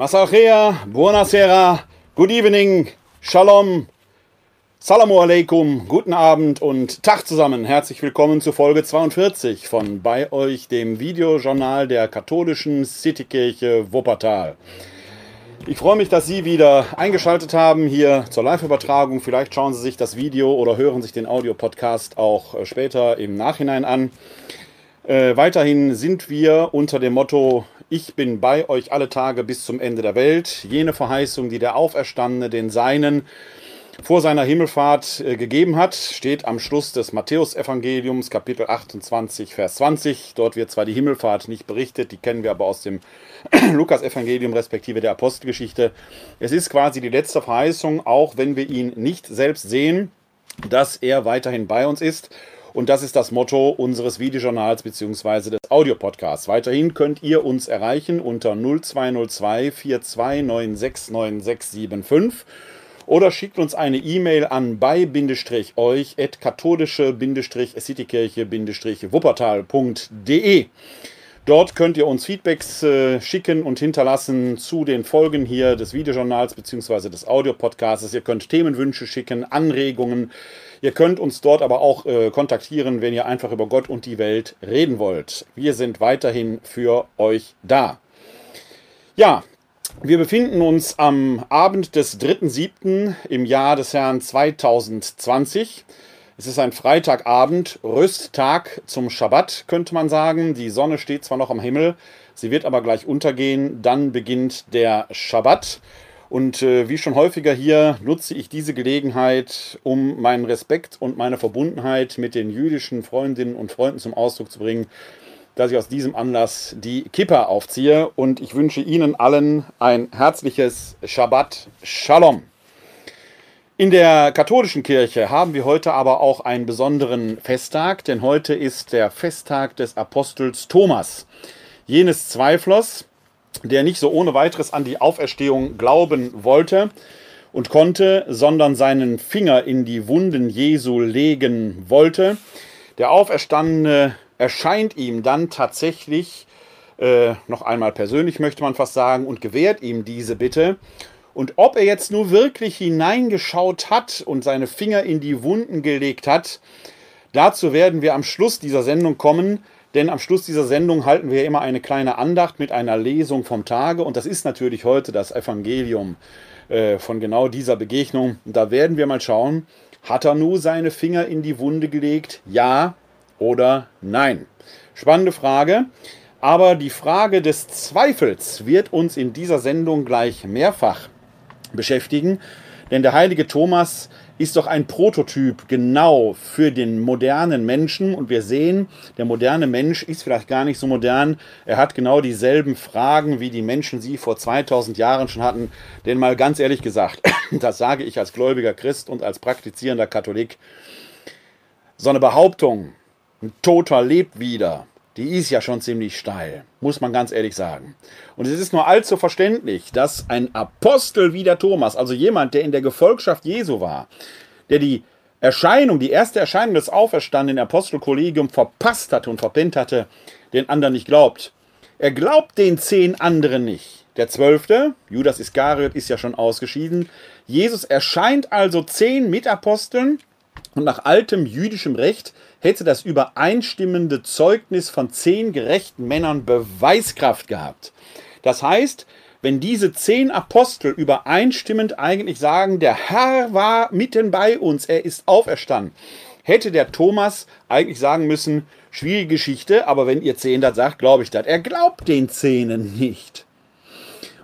Masachea, buonasera, good evening, shalom, salamu alaikum, guten Abend und Tag zusammen. Herzlich willkommen zu Folge 42 von bei euch, dem Videojournal der katholischen Citykirche Wuppertal. Ich freue mich, dass Sie wieder eingeschaltet haben hier zur Live-Übertragung. Vielleicht schauen Sie sich das Video oder hören sich den Audiopodcast auch äh, später im Nachhinein an. Äh, weiterhin sind wir unter dem Motto ich bin bei euch alle Tage bis zum Ende der Welt. Jene Verheißung, die der Auferstandene den Seinen vor seiner Himmelfahrt äh, gegeben hat, steht am Schluss des Matthäusevangeliums, Kapitel 28, Vers 20. Dort wird zwar die Himmelfahrt nicht berichtet, die kennen wir aber aus dem Lukas-Evangelium respektive der Apostelgeschichte. Es ist quasi die letzte Verheißung, auch wenn wir ihn nicht selbst sehen, dass er weiterhin bei uns ist und das ist das Motto unseres Videojournals bzw. des Audiopodcasts. Weiterhin könnt ihr uns erreichen unter 0202 42969675 oder schickt uns eine E-Mail an bei-euch at katholische-citykirche-wuppertal.de. Dort könnt ihr uns Feedbacks äh, schicken und hinterlassen zu den Folgen hier des Videojournals bzw. des Audiopodcasts. Ihr könnt Themenwünsche schicken, Anregungen, Ihr könnt uns dort aber auch äh, kontaktieren, wenn ihr einfach über Gott und die Welt reden wollt. Wir sind weiterhin für euch da. Ja, wir befinden uns am Abend des 3.7. im Jahr des Herrn 2020. Es ist ein Freitagabend, Rüsttag zum Schabbat, könnte man sagen. Die Sonne steht zwar noch am Himmel, sie wird aber gleich untergehen. Dann beginnt der Schabbat. Und äh, wie schon häufiger hier nutze ich diese Gelegenheit, um meinen Respekt und meine Verbundenheit mit den jüdischen Freundinnen und Freunden zum Ausdruck zu bringen, dass ich aus diesem Anlass die Kippa aufziehe. Und ich wünsche Ihnen allen ein herzliches Shabbat Shalom. In der katholischen Kirche haben wir heute aber auch einen besonderen Festtag, denn heute ist der Festtag des Apostels Thomas, jenes Zweiflers, der nicht so ohne weiteres an die Auferstehung glauben wollte und konnte, sondern seinen Finger in die Wunden Jesu legen wollte. Der Auferstandene erscheint ihm dann tatsächlich äh, noch einmal persönlich, möchte man fast sagen, und gewährt ihm diese Bitte. Und ob er jetzt nur wirklich hineingeschaut hat und seine Finger in die Wunden gelegt hat, dazu werden wir am Schluss dieser Sendung kommen. Denn am Schluss dieser Sendung halten wir immer eine kleine Andacht mit einer Lesung vom Tage. Und das ist natürlich heute das Evangelium äh, von genau dieser Begegnung. Da werden wir mal schauen, hat er nur seine Finger in die Wunde gelegt? Ja oder nein? Spannende Frage. Aber die Frage des Zweifels wird uns in dieser Sendung gleich mehrfach beschäftigen. Denn der heilige Thomas ist doch ein Prototyp genau für den modernen Menschen. Und wir sehen, der moderne Mensch ist vielleicht gar nicht so modern. Er hat genau dieselben Fragen, wie die Menschen sie vor 2000 Jahren schon hatten. Denn mal ganz ehrlich gesagt, das sage ich als gläubiger Christ und als praktizierender Katholik, so eine Behauptung, ein Toter lebt wieder, die ist ja schon ziemlich steil, muss man ganz ehrlich sagen. Und es ist nur allzu verständlich, dass ein Apostel wie der Thomas, also jemand, der in der Gefolgschaft Jesu war, der die Erscheinung, die erste Erscheinung des auferstandenen Apostelkollegium verpasst hatte und verpennt hatte, den anderen nicht glaubt. Er glaubt den zehn anderen nicht. Der zwölfte, Judas Iskariot, ist ja schon ausgeschieden. Jesus erscheint also zehn Mitaposteln und nach altem jüdischem Recht hätte das übereinstimmende Zeugnis von zehn gerechten Männern Beweiskraft gehabt. Das heißt, wenn diese zehn Apostel übereinstimmend eigentlich sagen, der Herr war mitten bei uns, er ist auferstanden, hätte der Thomas eigentlich sagen müssen, schwierige Geschichte, aber wenn ihr zehn das sagt, glaube ich das. Er glaubt den Zehnen nicht.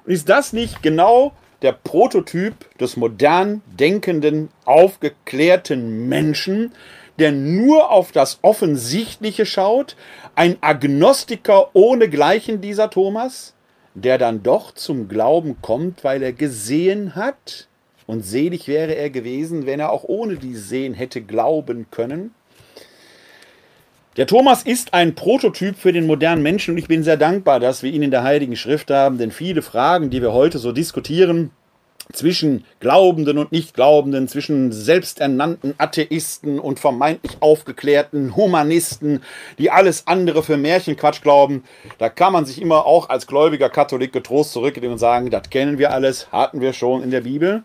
Und ist das nicht genau der Prototyp des modern denkenden, aufgeklärten Menschen, der nur auf das Offensichtliche schaut, ein Agnostiker ohne Gleichen dieser Thomas, der dann doch zum Glauben kommt, weil er gesehen hat, und selig wäre er gewesen, wenn er auch ohne die Sehen hätte glauben können. Der Thomas ist ein Prototyp für den modernen Menschen und ich bin sehr dankbar, dass wir ihn in der Heiligen Schrift haben, denn viele Fragen, die wir heute so diskutieren, zwischen Glaubenden und Nichtglaubenden, zwischen selbsternannten Atheisten und vermeintlich aufgeklärten Humanisten, die alles andere für Märchenquatsch glauben. Da kann man sich immer auch als gläubiger Katholik getrost zurücklehnen und sagen, das kennen wir alles, hatten wir schon in der Bibel.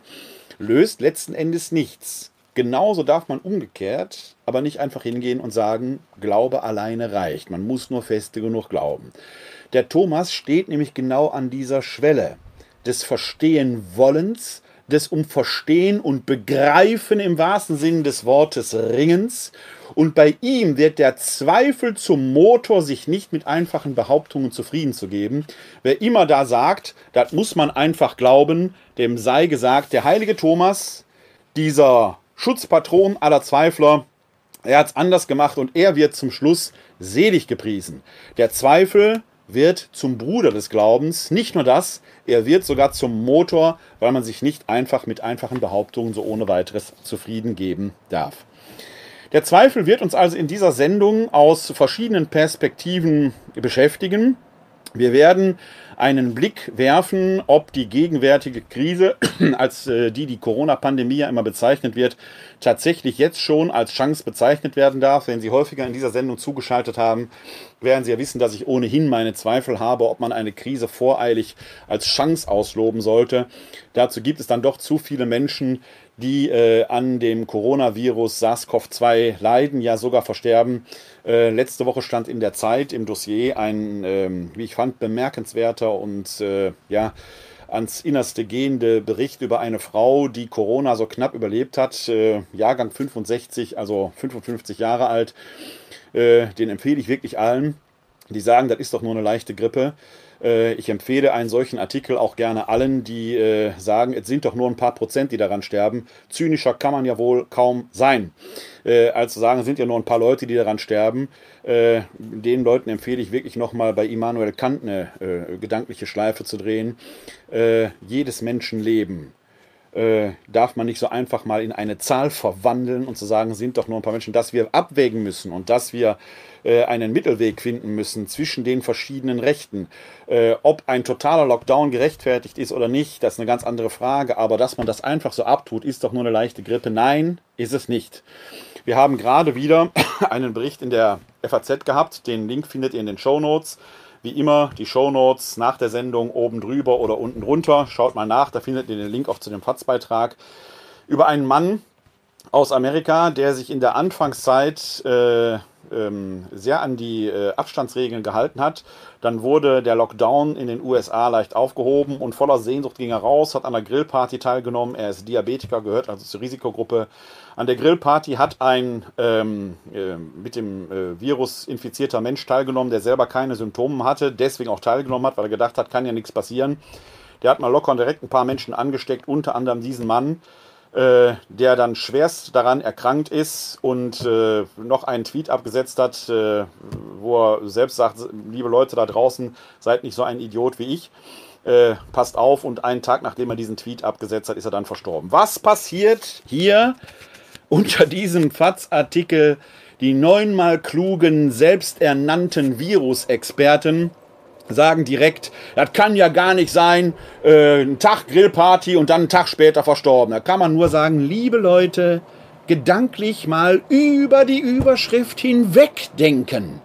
Löst letzten Endes nichts. Genauso darf man umgekehrt aber nicht einfach hingehen und sagen, Glaube alleine reicht. Man muss nur feste genug glauben. Der Thomas steht nämlich genau an dieser Schwelle des Verstehen-Wollens, des um Verstehen und Begreifen im wahrsten Sinne des Wortes Ringens. Und bei ihm wird der Zweifel zum Motor, sich nicht mit einfachen Behauptungen zufrieden zu geben. Wer immer da sagt, das muss man einfach glauben, dem sei gesagt, der heilige Thomas, dieser Schutzpatron aller Zweifler, er hat es anders gemacht und er wird zum Schluss selig gepriesen. Der Zweifel wird zum Bruder des Glaubens. Nicht nur das, er wird sogar zum Motor, weil man sich nicht einfach mit einfachen Behauptungen so ohne weiteres zufrieden geben darf. Der Zweifel wird uns also in dieser Sendung aus verschiedenen Perspektiven beschäftigen. Wir werden einen Blick werfen, ob die gegenwärtige Krise, als äh, die die Corona-Pandemie ja immer bezeichnet wird, tatsächlich jetzt schon als Chance bezeichnet werden darf. Wenn Sie häufiger in dieser Sendung zugeschaltet haben, werden Sie ja wissen, dass ich ohnehin meine Zweifel habe, ob man eine Krise voreilig als Chance ausloben sollte. Dazu gibt es dann doch zu viele Menschen, die äh, an dem Coronavirus SARS-CoV-2 leiden, ja sogar versterben. Äh, letzte Woche stand in der Zeit im Dossier ein, ähm, wie ich fand, bemerkenswerter und äh, ja, ans Innerste gehende Bericht über eine Frau, die Corona so knapp überlebt hat, äh, Jahrgang 65, also 55 Jahre alt. Äh, den empfehle ich wirklich allen, die sagen, das ist doch nur eine leichte Grippe. Äh, ich empfehle einen solchen Artikel auch gerne allen, die äh, sagen, es sind doch nur ein paar Prozent, die daran sterben. Zynischer kann man ja wohl kaum sein. Äh, als zu sagen, es sind ja nur ein paar Leute, die daran sterben. den Leuten empfehle ich wirklich nochmal bei Immanuel Kant eine gedankliche Schleife zu drehen. jedes Menschenleben äh, darf man nicht so einfach mal in eine Zahl verwandeln und zu sagen, sind doch nur ein paar Menschen, dass wir abwägen müssen und dass wir äh, einen Mittelweg finden müssen zwischen den verschiedenen Rechten. Äh, ob ein totaler Lockdown gerechtfertigt ist oder nicht, das ist eine ganz andere Frage, aber dass man das einfach so abtut, ist doch nur eine leichte Grippe. Nein, ist es nicht. Wir haben gerade wieder einen Bericht in der FAZ gehabt, den Link findet ihr in den Show Notes. Wie immer die Shownotes nach der Sendung oben drüber oder unten drunter. Schaut mal nach, da findet ihr den Link auch zu dem FATS-Beitrag. Über einen Mann aus Amerika, der sich in der Anfangszeit äh, ähm, sehr an die äh, Abstandsregeln gehalten hat. Dann wurde der Lockdown in den USA leicht aufgehoben und voller Sehnsucht ging er raus, hat an der Grillparty teilgenommen. Er ist Diabetiker, gehört also zur Risikogruppe. An der Grillparty hat ein ähm, äh, mit dem äh, Virus infizierter Mensch teilgenommen, der selber keine Symptome hatte, deswegen auch teilgenommen hat, weil er gedacht hat, kann ja nichts passieren. Der hat mal locker und direkt ein paar Menschen angesteckt, unter anderem diesen Mann. Äh, der dann schwerst daran erkrankt ist und äh, noch einen Tweet abgesetzt hat, äh, wo er selbst sagt, liebe Leute da draußen, seid nicht so ein Idiot wie ich. Äh, passt auf und einen Tag nachdem er diesen Tweet abgesetzt hat, ist er dann verstorben. Was passiert hier unter diesem FATS-Artikel? Die neunmal klugen, selbsternannten Virusexperten sagen direkt, das kann ja gar nicht sein, äh, ein Tag Grillparty und dann einen Tag später verstorben. Da kann man nur sagen, liebe Leute, gedanklich mal über die Überschrift hinwegdenken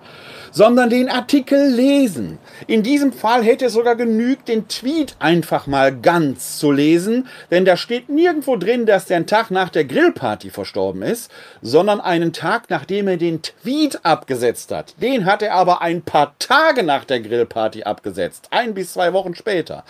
sondern den Artikel lesen. In diesem Fall hätte es sogar genügt, den Tweet einfach mal ganz zu lesen, denn da steht nirgendwo drin, dass der einen Tag nach der Grillparty verstorben ist, sondern einen Tag, nachdem er den Tweet abgesetzt hat. Den hat er aber ein paar Tage nach der Grillparty abgesetzt, ein bis zwei Wochen später.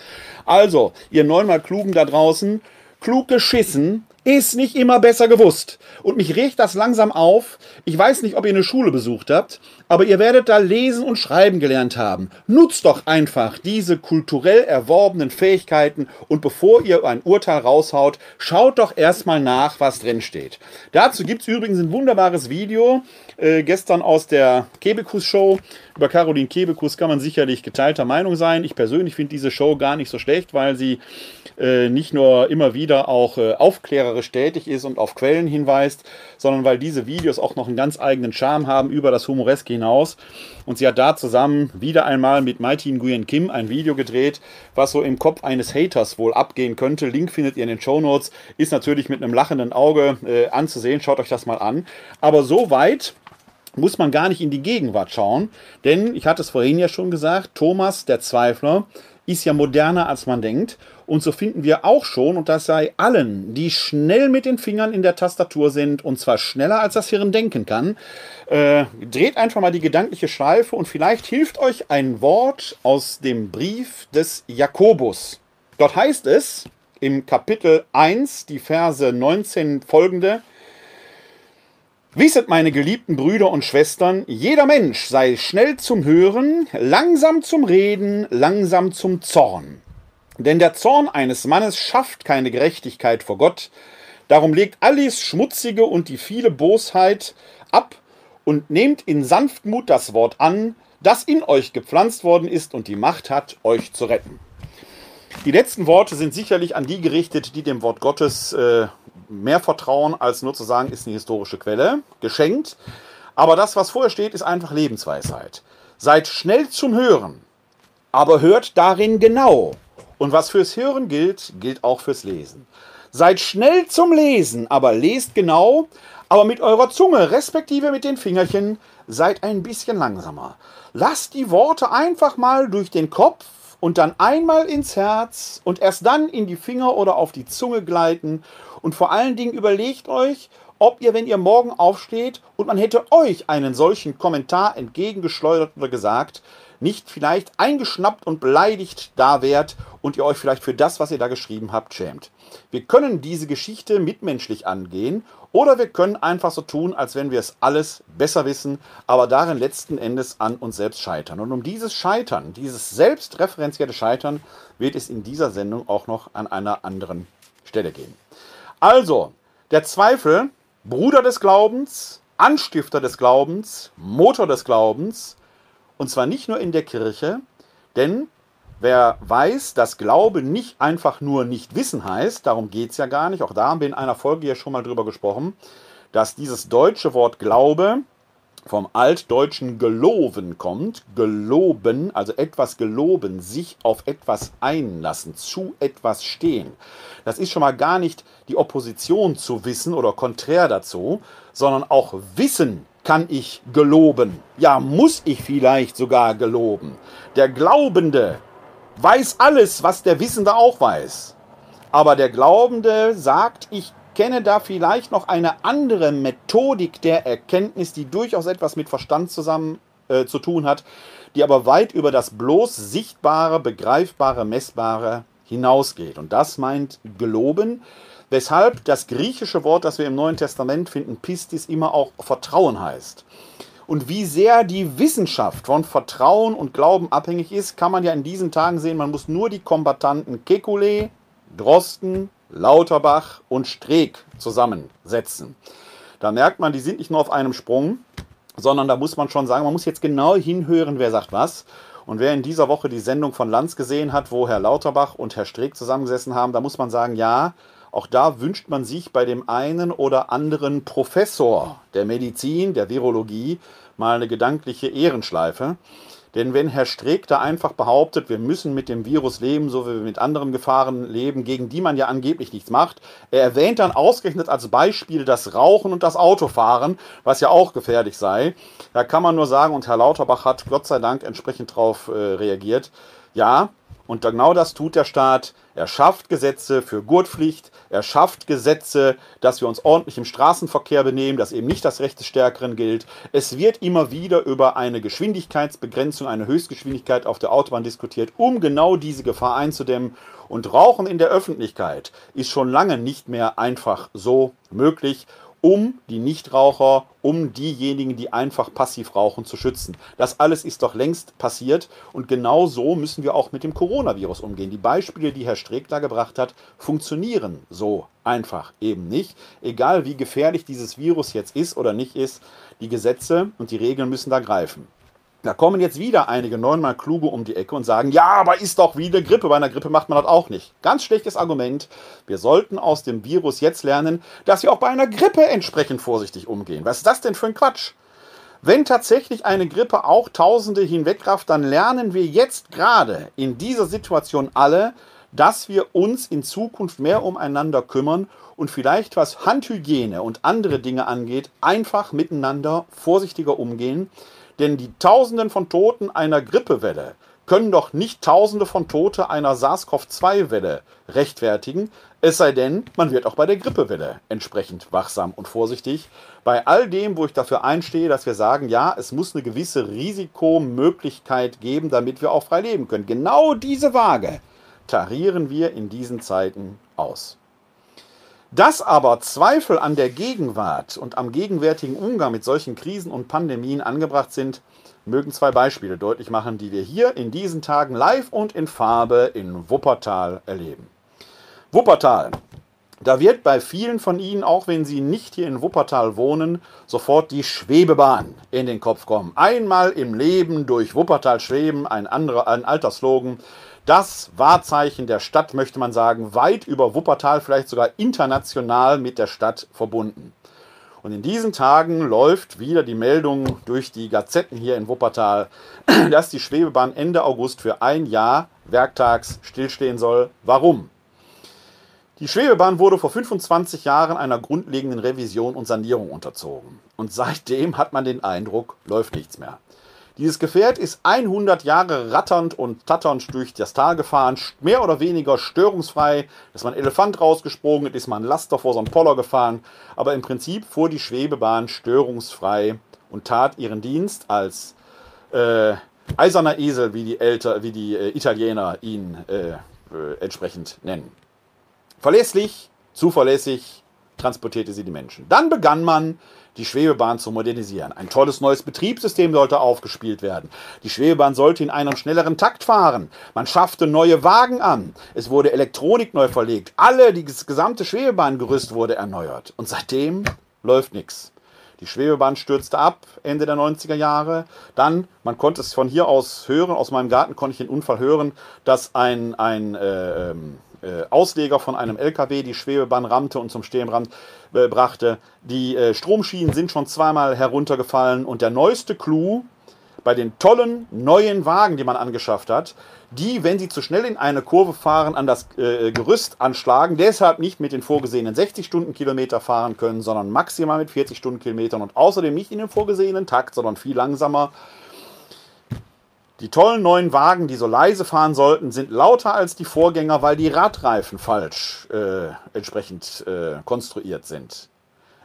Also, ihr neunmal Klugen da draußen, klug geschissen, ist nicht immer besser gewusst. Und mich regt das langsam auf. Ich weiß nicht, ob ihr eine Schule besucht habt, aber ihr werdet da lesen und schreiben gelernt haben. Nutzt doch einfach diese kulturell erworbenen Fähigkeiten und bevor ihr ein Urteil raushaut, schaut doch erstmal nach, was drin steht. Dazu gibt es übrigens ein wunderbares Video, äh, gestern aus der Kebekus Show. Über Caroline Kebekus kann man sicherlich geteilter Meinung sein. Ich persönlich finde diese Show gar nicht so schlecht, weil sie äh, nicht nur immer wieder auch äh, aufklärerisch tätig ist und auf Quellen hinweist, sondern weil diese Videos auch noch einen ganz eigenen Charme haben über das Humoreske hinaus. Und sie hat da zusammen wieder einmal mit Mighty Nguyen Kim ein Video gedreht, was so im Kopf eines Haters wohl abgehen könnte. Link findet ihr in den Show Notes. Ist natürlich mit einem lachenden Auge äh, anzusehen. Schaut euch das mal an. Aber so weit muss man gar nicht in die Gegenwart schauen, denn ich hatte es vorhin ja schon gesagt, Thomas der Zweifler ist ja moderner als man denkt und so finden wir auch schon, und das sei allen, die schnell mit den Fingern in der Tastatur sind und zwar schneller als das Hirn denken kann, äh, dreht einfach mal die gedankliche Schleife und vielleicht hilft euch ein Wort aus dem Brief des Jakobus. Dort heißt es im Kapitel 1, die Verse 19 folgende, Wisset, meine geliebten Brüder und Schwestern, jeder Mensch sei schnell zum Hören, langsam zum Reden, langsam zum Zorn. Denn der Zorn eines Mannes schafft keine Gerechtigkeit vor Gott. Darum legt alles Schmutzige und die viele Bosheit ab und nehmt in Sanftmut das Wort an, das in euch gepflanzt worden ist und die Macht hat, euch zu retten. Die letzten Worte sind sicherlich an die gerichtet, die dem Wort Gottes äh, mehr vertrauen, als nur zu sagen, ist eine historische Quelle, geschenkt. Aber das, was vorher steht, ist einfach Lebensweisheit. Seid schnell zum Hören, aber hört darin genau. Und was fürs Hören gilt, gilt auch fürs Lesen. Seid schnell zum Lesen, aber lest genau, aber mit eurer Zunge, respektive mit den Fingerchen, seid ein bisschen langsamer. Lasst die Worte einfach mal durch den Kopf und dann einmal ins Herz und erst dann in die Finger oder auf die Zunge gleiten und vor allen Dingen überlegt euch, ob ihr, wenn ihr morgen aufsteht und man hätte euch einen solchen Kommentar entgegengeschleudert oder gesagt, nicht vielleicht eingeschnappt und beleidigt da wärt und ihr euch vielleicht für das, was ihr da geschrieben habt, schämt. Wir können diese Geschichte mitmenschlich angehen oder wir können einfach so tun, als wenn wir es alles besser wissen, aber darin letzten Endes an uns selbst scheitern. Und um dieses Scheitern, dieses selbstreferenzielle Scheitern, wird es in dieser Sendung auch noch an einer anderen Stelle gehen. Also, der Zweifel, Bruder des Glaubens, Anstifter des Glaubens, Motor des Glaubens, und zwar nicht nur in der Kirche, denn wer weiß, dass Glaube nicht einfach nur nicht wissen heißt, darum geht es ja gar nicht, auch da haben wir in einer Folge ja schon mal drüber gesprochen, dass dieses deutsche Wort Glaube vom altdeutschen geloben kommt. Geloben, also etwas geloben, sich auf etwas einlassen, zu etwas stehen. Das ist schon mal gar nicht die Opposition zu Wissen oder konträr dazu, sondern auch Wissen kann ich geloben. Ja, muss ich vielleicht sogar geloben. Der Glaubende weiß alles, was der Wissende auch weiß. Aber der Glaubende sagt, ich kenne da vielleicht noch eine andere Methodik der Erkenntnis, die durchaus etwas mit Verstand zusammen äh, zu tun hat, die aber weit über das bloß sichtbare, begreifbare, messbare hinausgeht. Und das meint geloben, weshalb das griechische Wort, das wir im Neuen Testament finden, Pistis, immer auch Vertrauen heißt. Und wie sehr die Wissenschaft von Vertrauen und Glauben abhängig ist, kann man ja in diesen Tagen sehen. Man muss nur die Kombatanten Kekulé, Drosten, Lauterbach und Streeck zusammensetzen. Da merkt man, die sind nicht nur auf einem Sprung, sondern da muss man schon sagen, man muss jetzt genau hinhören, wer sagt was. Und wer in dieser Woche die Sendung von Lanz gesehen hat, wo Herr Lauterbach und Herr Streeck zusammengesessen haben, da muss man sagen, ja, auch da wünscht man sich bei dem einen oder anderen Professor der Medizin, der Virologie, mal eine gedankliche Ehrenschleife. Denn wenn Herr Streeck da einfach behauptet, wir müssen mit dem Virus leben, so wie wir mit anderen Gefahren leben, gegen die man ja angeblich nichts macht, er erwähnt dann ausgerechnet als Beispiel das Rauchen und das Autofahren, was ja auch gefährlich sei. Da kann man nur sagen, und Herr Lauterbach hat Gott sei Dank entsprechend darauf äh, reagiert, ja, und genau das tut der Staat. Er schafft Gesetze für Gurtpflicht, er schafft Gesetze, dass wir uns ordentlich im Straßenverkehr benehmen, dass eben nicht das Recht des Stärkeren gilt. Es wird immer wieder über eine Geschwindigkeitsbegrenzung, eine Höchstgeschwindigkeit auf der Autobahn diskutiert, um genau diese Gefahr einzudämmen. Und Rauchen in der Öffentlichkeit ist schon lange nicht mehr einfach so möglich um die Nichtraucher, um diejenigen, die einfach passiv rauchen, zu schützen. Das alles ist doch längst passiert und genau so müssen wir auch mit dem Coronavirus umgehen. Die Beispiele, die Herr Streeck da gebracht hat, funktionieren so einfach eben nicht. Egal wie gefährlich dieses Virus jetzt ist oder nicht ist, die Gesetze und die Regeln müssen da greifen. Da kommen jetzt wieder einige neunmal kluge um die Ecke und sagen, ja, aber ist doch wieder Grippe. Bei einer Grippe macht man das auch nicht. Ganz schlechtes Argument. Wir sollten aus dem Virus jetzt lernen, dass wir auch bei einer Grippe entsprechend vorsichtig umgehen. Was ist das denn für ein Quatsch? Wenn tatsächlich eine Grippe auch Tausende hinwegrafft, dann lernen wir jetzt gerade in dieser Situation alle, dass wir uns in Zukunft mehr umeinander kümmern und vielleicht was Handhygiene und andere Dinge angeht, einfach miteinander vorsichtiger umgehen. Denn die Tausenden von Toten einer Grippewelle können doch nicht Tausende von Tote einer SARS-CoV-2-Welle rechtfertigen, es sei denn, man wird auch bei der Grippewelle entsprechend wachsam und vorsichtig. Bei all dem, wo ich dafür einstehe, dass wir sagen, ja, es muss eine gewisse Risikomöglichkeit geben, damit wir auch frei leben können. Genau diese Waage tarieren wir in diesen Zeiten aus. Dass aber Zweifel an der Gegenwart und am gegenwärtigen Umgang mit solchen Krisen und Pandemien angebracht sind, mögen zwei Beispiele deutlich machen, die wir hier in diesen Tagen live und in Farbe in Wuppertal erleben. Wuppertal. Da wird bei vielen von Ihnen, auch wenn Sie nicht hier in Wuppertal wohnen, sofort die Schwebebahn in den Kopf kommen. Einmal im Leben durch Wuppertal schweben, ein, anderer, ein alter Slogan, das Wahrzeichen der Stadt, möchte man sagen, weit über Wuppertal, vielleicht sogar international mit der Stadt verbunden. Und in diesen Tagen läuft wieder die Meldung durch die Gazetten hier in Wuppertal, dass die Schwebebahn Ende August für ein Jahr werktags stillstehen soll. Warum? Die Schwebebahn wurde vor 25 Jahren einer grundlegenden Revision und Sanierung unterzogen. Und seitdem hat man den Eindruck, läuft nichts mehr. Dieses Gefährt ist 100 Jahre ratternd und tatternd durch das Tal gefahren, mehr oder weniger störungsfrei. Ist man Elefant rausgesprungen, ist man Laster vor so einem Poller gefahren. Aber im Prinzip fuhr die Schwebebahn störungsfrei und tat ihren Dienst als äh, eiserner Esel, wie die, Älter, wie die äh, Italiener ihn äh, äh entsprechend nennen. Verlässlich, zuverlässig transportierte sie die Menschen. Dann begann man die Schwebebahn zu modernisieren. Ein tolles neues Betriebssystem sollte aufgespielt werden. Die Schwebebahn sollte in einem schnelleren Takt fahren. Man schaffte neue Wagen an. Es wurde Elektronik neu verlegt. Alle, das gesamte Schwebebahngerüst wurde erneuert. Und seitdem läuft nichts. Die Schwebebahn stürzte ab Ende der 90er Jahre. Dann, man konnte es von hier aus hören, aus meinem Garten konnte ich den Unfall hören, dass ein, ein äh, ähm, äh, Ausleger von einem LKW die Schwebebahn rammte und zum Stehen äh, brachte. Die äh, Stromschienen sind schon zweimal heruntergefallen und der neueste Clou bei den tollen neuen Wagen, die man angeschafft hat, die, wenn sie zu schnell in eine Kurve fahren, an das äh, Gerüst anschlagen, deshalb nicht mit den vorgesehenen 60 Stundenkilometer fahren können, sondern maximal mit 40 Stundenkilometern und außerdem nicht in dem vorgesehenen Takt, sondern viel langsamer die tollen neuen Wagen, die so leise fahren sollten, sind lauter als die Vorgänger, weil die Radreifen falsch äh, entsprechend äh, konstruiert sind.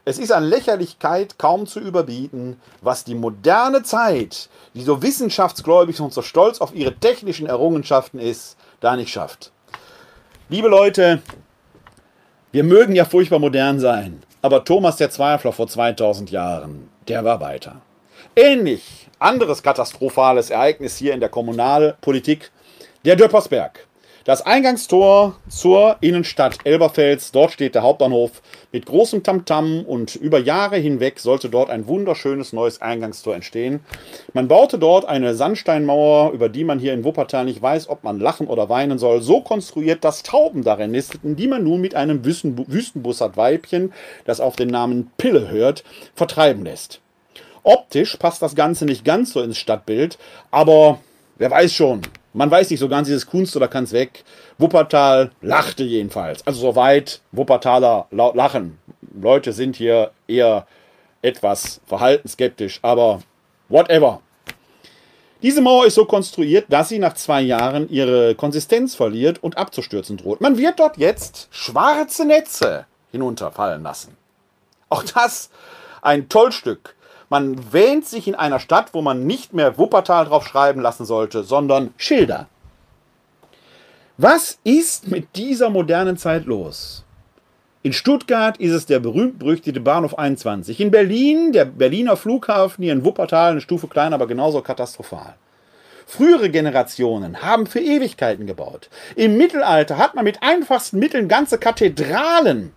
Es ist an Lächerlichkeit kaum zu überbieten, was die moderne Zeit, die so wissenschaftsgläubig und so stolz auf ihre technischen Errungenschaften ist, da nicht schafft. Liebe Leute, wir mögen ja furchtbar modern sein, aber Thomas der Zweifler vor 2000 Jahren, der war weiter. Ähnlich anderes katastrophales Ereignis hier in der Kommunalpolitik, der Döppersberg. Das Eingangstor zur Innenstadt Elberfels, dort steht der Hauptbahnhof mit großem Tamtam -Tam und über Jahre hinweg sollte dort ein wunderschönes neues Eingangstor entstehen. Man baute dort eine Sandsteinmauer, über die man hier in Wuppertal nicht weiß, ob man lachen oder weinen soll, so konstruiert, dass Tauben darin nisteten, die man nun mit einem Wüstenbussard-Weibchen, das auf den Namen Pille hört, vertreiben lässt. Optisch passt das Ganze nicht ganz so ins Stadtbild, aber wer weiß schon. Man weiß nicht so ganz, ist es Kunst oder kann es weg. Wuppertal lachte jedenfalls. Also soweit Wuppertaler lachen. Leute sind hier eher etwas verhaltensskeptisch, aber whatever. Diese Mauer ist so konstruiert, dass sie nach zwei Jahren ihre Konsistenz verliert und abzustürzen droht. Man wird dort jetzt schwarze Netze hinunterfallen lassen. Auch das ein Tollstück man wähnt sich in einer Stadt, wo man nicht mehr Wuppertal drauf schreiben lassen sollte, sondern Schilder. Was ist mit dieser modernen Zeit los? In Stuttgart ist es der berühmt-berüchtigte Bahnhof 21. In Berlin der Berliner Flughafen, hier in Wuppertal eine Stufe kleiner, aber genauso katastrophal. Frühere Generationen haben für Ewigkeiten gebaut. Im Mittelalter hat man mit einfachsten Mitteln ganze Kathedralen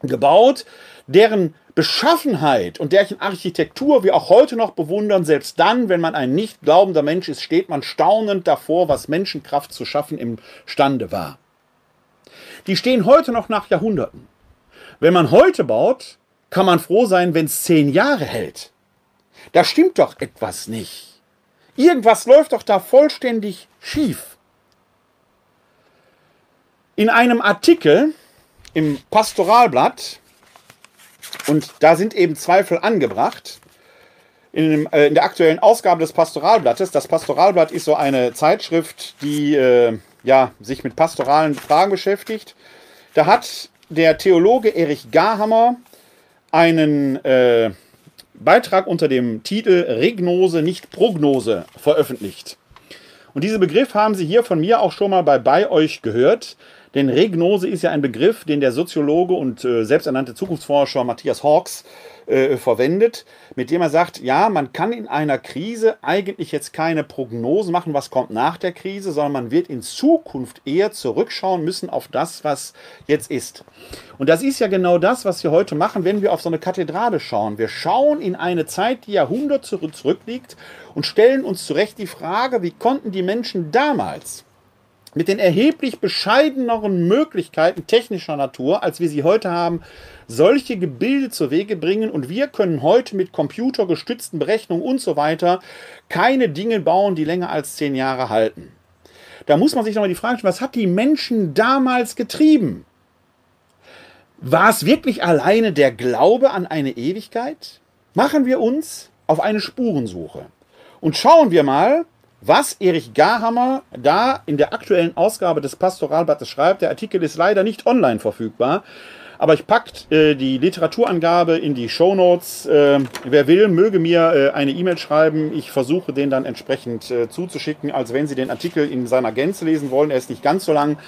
gebaut, deren Beschaffenheit und derchen Architektur wir auch heute noch bewundern, selbst dann, wenn man ein nicht glaubender Mensch ist, steht man staunend davor, was Menschenkraft zu schaffen imstande war. Die stehen heute noch nach Jahrhunderten. Wenn man heute baut, kann man froh sein, wenn es zehn Jahre hält. Da stimmt doch etwas nicht. Irgendwas läuft doch da vollständig schief. In einem Artikel im Pastoralblatt und da sind eben Zweifel angebracht. In, dem, äh, in, der aktuellen Ausgabe des Pastoralblattes. Das Pastoralblatt ist so eine Zeitschrift, die äh, ja, sich mit pastoralen Fragen beschäftigt. Da hat der Theologe Erich Garhammer einen äh, Beitrag unter dem Titel Regnose, nicht Prognose veröffentlicht. Und diesen Begriff haben Sie hier von mir auch schon mal bei, bei euch gehört. Denn Regnose ist ja ein Begriff, den der Soziologe und äh, selbsternannte Zukunftsforscher Matthias Hawks äh, verwendet, mit dem er sagt, ja, man kann in einer Krise eigentlich jetzt keine Prognosen machen, was kommt nach der Krise, sondern man wird in Zukunft eher zurückschauen müssen auf das, was jetzt ist. Und das ist ja genau das, was wir heute machen, wenn wir auf so eine Kathedrale schauen. Wir schauen in eine Zeit, die Jahrhunderte zurückliegt und stellen uns zurecht die Frage, wie konnten die Menschen damals mit den erheblich bescheideneren Möglichkeiten technischer Natur, als wir sie heute haben, solche Gebilde zur Wege bringen und wir können heute mit computergestützten Berechnungen und so weiter keine Dinge bauen, die länger als zehn Jahre halten. Da muss man sich nochmal die Frage stellen, was hat die Menschen damals getrieben? War es wirklich alleine der Glaube an eine Ewigkeit? Machen wir uns auf eine Spurensuche und schauen wir mal, was Erich Garhammer da in der aktuellen Ausgabe des Pastoralblattes schreibt. Der Artikel ist leider nicht online verfügbar. Aber ich packt äh, die Literaturangabe in die Show Notes. Äh, wer will, möge mir äh, eine E-Mail schreiben. Ich versuche den dann entsprechend äh, zuzuschicken, als wenn Sie den Artikel in seiner Gänze lesen wollen. Er ist nicht ganz so lang.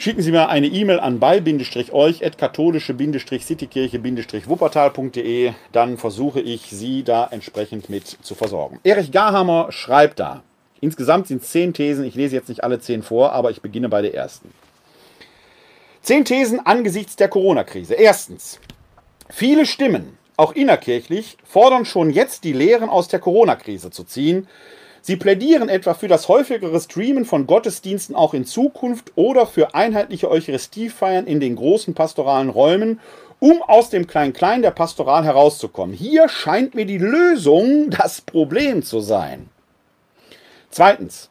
Schicken Sie mir eine E-Mail an bei-euch katholische-citykirche-wuppertal.de. Dann versuche ich, Sie da entsprechend mit zu versorgen. Erich Garhammer schreibt da. Insgesamt sind zehn Thesen. Ich lese jetzt nicht alle zehn vor, aber ich beginne bei der ersten. Zehn Thesen angesichts der Corona-Krise. Erstens. Viele Stimmen, auch innerkirchlich, fordern schon jetzt die Lehren aus der Corona-Krise zu ziehen. Sie plädieren etwa für das häufigere Streamen von Gottesdiensten auch in Zukunft oder für einheitliche Eucharistiefeiern in den großen pastoralen Räumen, um aus dem Klein-Klein der Pastoral herauszukommen. Hier scheint mir die Lösung das Problem zu sein. Zweitens.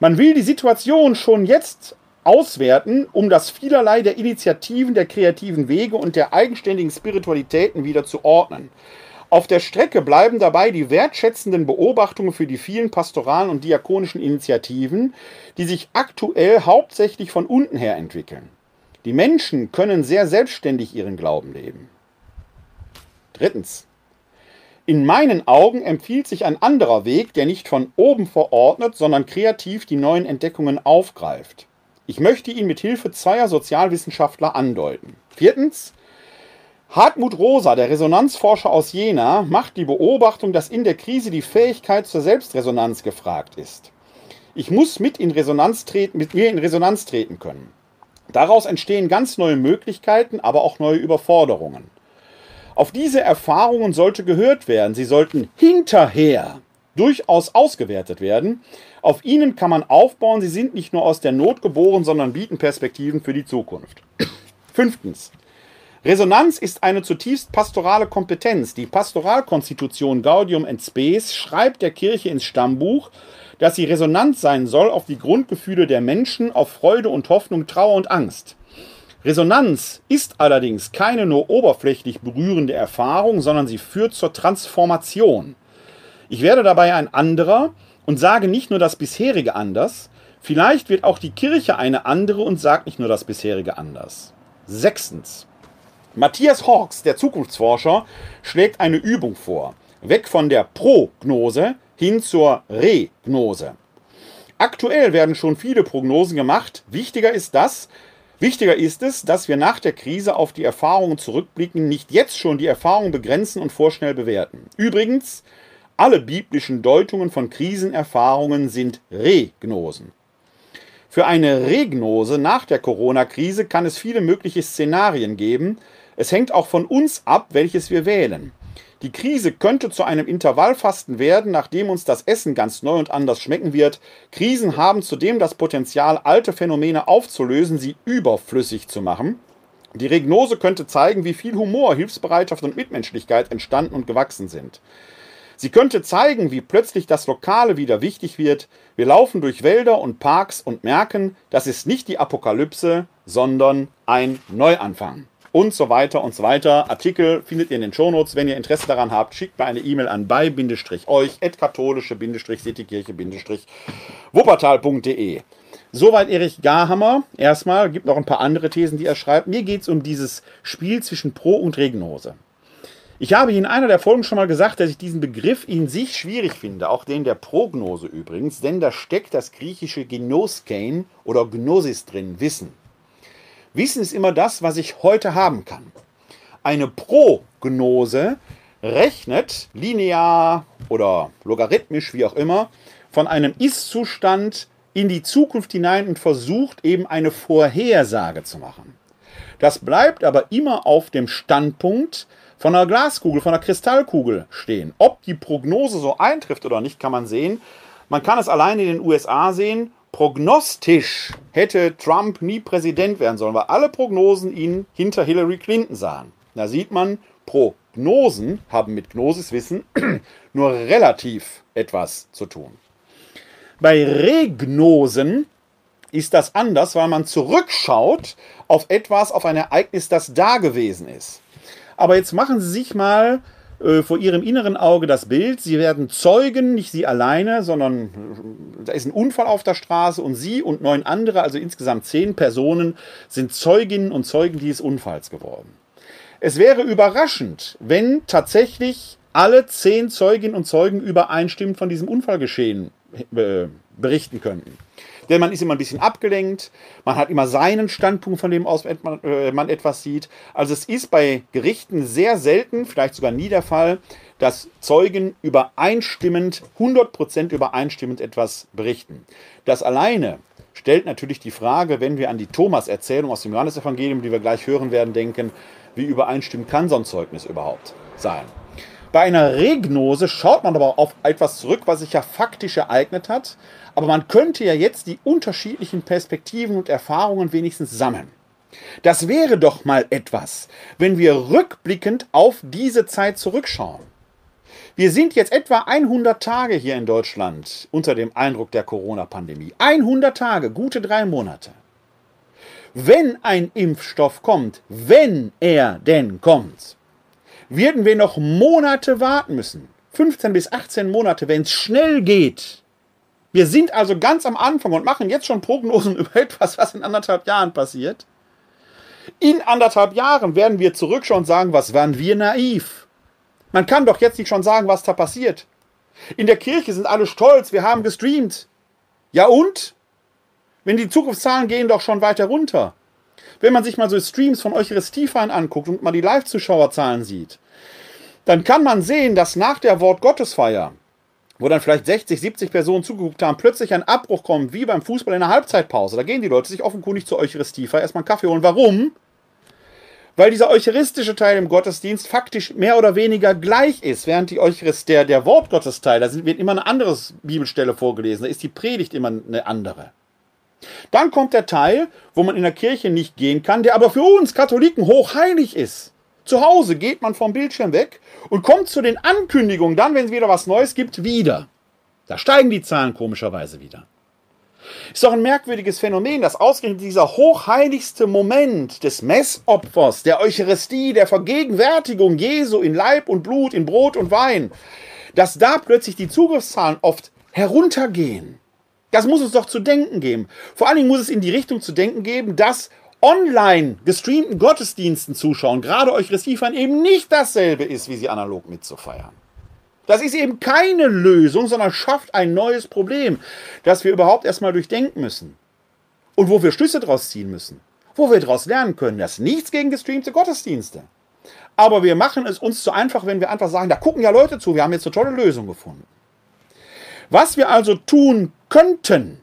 Man will die Situation schon jetzt auswerten, um das vielerlei der Initiativen, der kreativen Wege und der eigenständigen Spiritualitäten wieder zu ordnen. Auf der Strecke bleiben dabei die wertschätzenden Beobachtungen für die vielen pastoralen und diakonischen Initiativen, die sich aktuell hauptsächlich von unten her entwickeln. Die Menschen können sehr selbstständig ihren Glauben leben. Drittens. In meinen Augen empfiehlt sich ein anderer Weg, der nicht von oben verordnet, sondern kreativ die neuen Entdeckungen aufgreift. Ich möchte ihn mit Hilfe zweier Sozialwissenschaftler andeuten. Viertens. Hartmut Rosa, der Resonanzforscher aus Jena, macht die Beobachtung, dass in der Krise die Fähigkeit zur Selbstresonanz gefragt ist. Ich muss mit, in Resonanz treten, mit mir in Resonanz treten können. Daraus entstehen ganz neue Möglichkeiten, aber auch neue Überforderungen. Auf diese Erfahrungen sollte gehört werden. Sie sollten hinterher durchaus ausgewertet werden. Auf ihnen kann man aufbauen. Sie sind nicht nur aus der Not geboren, sondern bieten Perspektiven für die Zukunft. Fünftens. Resonanz ist eine zutiefst pastorale Kompetenz. Die Pastoralkonstitution Gaudium et Spes schreibt der Kirche ins Stammbuch, dass sie resonant sein soll auf die Grundgefühle der Menschen, auf Freude und Hoffnung, Trauer und Angst. Resonanz ist allerdings keine nur oberflächlich berührende Erfahrung, sondern sie führt zur Transformation. Ich werde dabei ein anderer und sage nicht nur das bisherige anders, vielleicht wird auch die Kirche eine andere und sagt nicht nur das bisherige anders. Sechstens. Matthias Hawks, der Zukunftsforscher, schlägt eine Übung vor. Weg von der Prognose hin zur Regnose. Aktuell werden schon viele Prognosen gemacht. Wichtiger ist das, Wichtiger ist es, dass wir nach der Krise auf die Erfahrungen zurückblicken, nicht jetzt schon die Erfahrungen begrenzen und vorschnell bewerten. Übrigens, alle biblischen Deutungen von Krisenerfahrungen sind Regnosen. Für eine Regnose nach der Corona-Krise kann es viele mögliche Szenarien geben. Es hängt auch von uns ab, welches wir wählen. Die Krise könnte zu einem Intervallfasten werden, nachdem uns das Essen ganz neu und anders schmecken wird. Krisen haben zudem das Potenzial, alte Phänomene aufzulösen, sie überflüssig zu machen. Die Regnose könnte zeigen, wie viel Humor, Hilfsbereitschaft und Mitmenschlichkeit entstanden und gewachsen sind. Sie könnte zeigen, wie plötzlich das Lokale wieder wichtig wird. Wir laufen durch Wälder und Parks und merken, das ist nicht die Apokalypse, sondern ein Neuanfang und so weiter und so weiter. Artikel findet ihr in den Shownotes. Wenn ihr Interesse daran habt, schickt mir eine E-Mail an bei-euch katholische-city-kirche-wuppertal.de. Soweit Erich Garhammer. Erstmal gibt noch ein paar andere Thesen, die er schreibt. Mir geht es um dieses Spiel zwischen Pro und Regnose. Ich habe in einer der Folgen schon mal gesagt, dass ich diesen Begriff in sich schwierig finde, auch den der Prognose übrigens, denn da steckt das griechische Gnoskein oder Gnosis drin, Wissen. Wissen ist immer das, was ich heute haben kann. Eine Prognose rechnet linear oder logarithmisch, wie auch immer, von einem Ist-Zustand in die Zukunft hinein und versucht eben eine Vorhersage zu machen. Das bleibt aber immer auf dem Standpunkt von einer Glaskugel, von einer Kristallkugel stehen. Ob die Prognose so eintrifft oder nicht, kann man sehen. Man kann es allein in den USA sehen prognostisch hätte Trump nie Präsident werden sollen, weil alle Prognosen ihn hinter Hillary Clinton sahen. Da sieht man, Prognosen haben mit Gnosiswissen nur relativ etwas zu tun. Bei Regnosen ist das anders, weil man zurückschaut auf etwas, auf ein Ereignis, das da gewesen ist. Aber jetzt machen Sie sich mal äh, vor ihrem inneren Auge das Bild. Sie werden Zeugen, nicht sie alleine, sondern äh, da ist ein Unfall auf der Straße und sie und neun andere, also insgesamt zehn Personen, sind Zeuginnen und Zeugen dieses Unfalls geworden. Es wäre überraschend, wenn tatsächlich alle zehn Zeuginnen und Zeugen übereinstimmend von diesem Unfallgeschehen äh, berichten könnten. Denn man ist immer ein bisschen abgelenkt, man hat immer seinen Standpunkt, von dem aus man, äh, man etwas sieht. Also es ist bei Gerichten sehr selten, vielleicht sogar nie der Fall, dass Zeugen übereinstimmend, 100% übereinstimmend etwas berichten. Das alleine stellt natürlich die Frage, wenn wir an die Thomas-Erzählung aus dem Johannesevangelium, die wir gleich hören werden, denken, wie übereinstimmend kann so ein Zeugnis überhaupt sein? Bei einer Regnose schaut man aber auf etwas zurück, was sich ja faktisch ereignet hat. Aber man könnte ja jetzt die unterschiedlichen Perspektiven und Erfahrungen wenigstens sammeln. Das wäre doch mal etwas, wenn wir rückblickend auf diese Zeit zurückschauen. Wir sind jetzt etwa 100 Tage hier in Deutschland unter dem Eindruck der Corona-Pandemie. 100 Tage, gute drei Monate. Wenn ein Impfstoff kommt, wenn er denn kommt, werden wir noch Monate warten müssen. 15 bis 18 Monate, wenn es schnell geht. Wir sind also ganz am Anfang und machen jetzt schon Prognosen über etwas, was in anderthalb Jahren passiert. In anderthalb Jahren werden wir zurückschauen und sagen, was waren wir naiv. Man kann doch jetzt nicht schon sagen, was da passiert. In der Kirche sind alle stolz, wir haben gestreamt. Ja und? Wenn die Zukunftszahlen gehen doch schon weiter runter. Wenn man sich mal so Streams von Eucharistiefeiern anguckt und mal die Live-Zuschauerzahlen sieht, dann kann man sehen, dass nach der Wortgottesfeier, wo dann vielleicht 60, 70 Personen zugeguckt haben, plötzlich ein Abbruch kommt, wie beim Fußball in der Halbzeitpause. Da gehen die Leute sich offenkundig zur Eucharistiefeier erstmal einen Kaffee holen. Warum? Weil dieser eucharistische Teil im Gottesdienst faktisch mehr oder weniger gleich ist, während die Eucharist, der, der Wortgottesteil, da wird immer eine andere Bibelstelle vorgelesen, da ist die Predigt immer eine andere. Dann kommt der Teil, wo man in der Kirche nicht gehen kann, der aber für uns Katholiken hochheilig ist. Zu Hause geht man vom Bildschirm weg und kommt zu den Ankündigungen dann, wenn es wieder was Neues gibt, wieder. Da steigen die Zahlen komischerweise wieder. Ist doch ein merkwürdiges Phänomen, dass ausgerechnet dieser hochheiligste Moment des Messopfers, der Eucharistie, der Vergegenwärtigung Jesu in Leib und Blut, in Brot und Wein, dass da plötzlich die Zugriffszahlen oft heruntergehen. Das muss uns doch zu denken geben. Vor allen Dingen muss es in die Richtung zu denken geben, dass online gestreamten Gottesdiensten zuschauen, gerade Eucharistiefeiern, eben nicht dasselbe ist, wie sie analog mitzufeiern. Das ist eben keine Lösung, sondern schafft ein neues Problem, das wir überhaupt erstmal durchdenken müssen. Und wo wir Schlüsse daraus ziehen müssen. Wo wir daraus lernen können. Das ist nichts gegen gestreamte Gottesdienste. Aber wir machen es uns zu einfach, wenn wir einfach sagen, da gucken ja Leute zu, wir haben jetzt eine tolle Lösung gefunden. Was wir also tun könnten,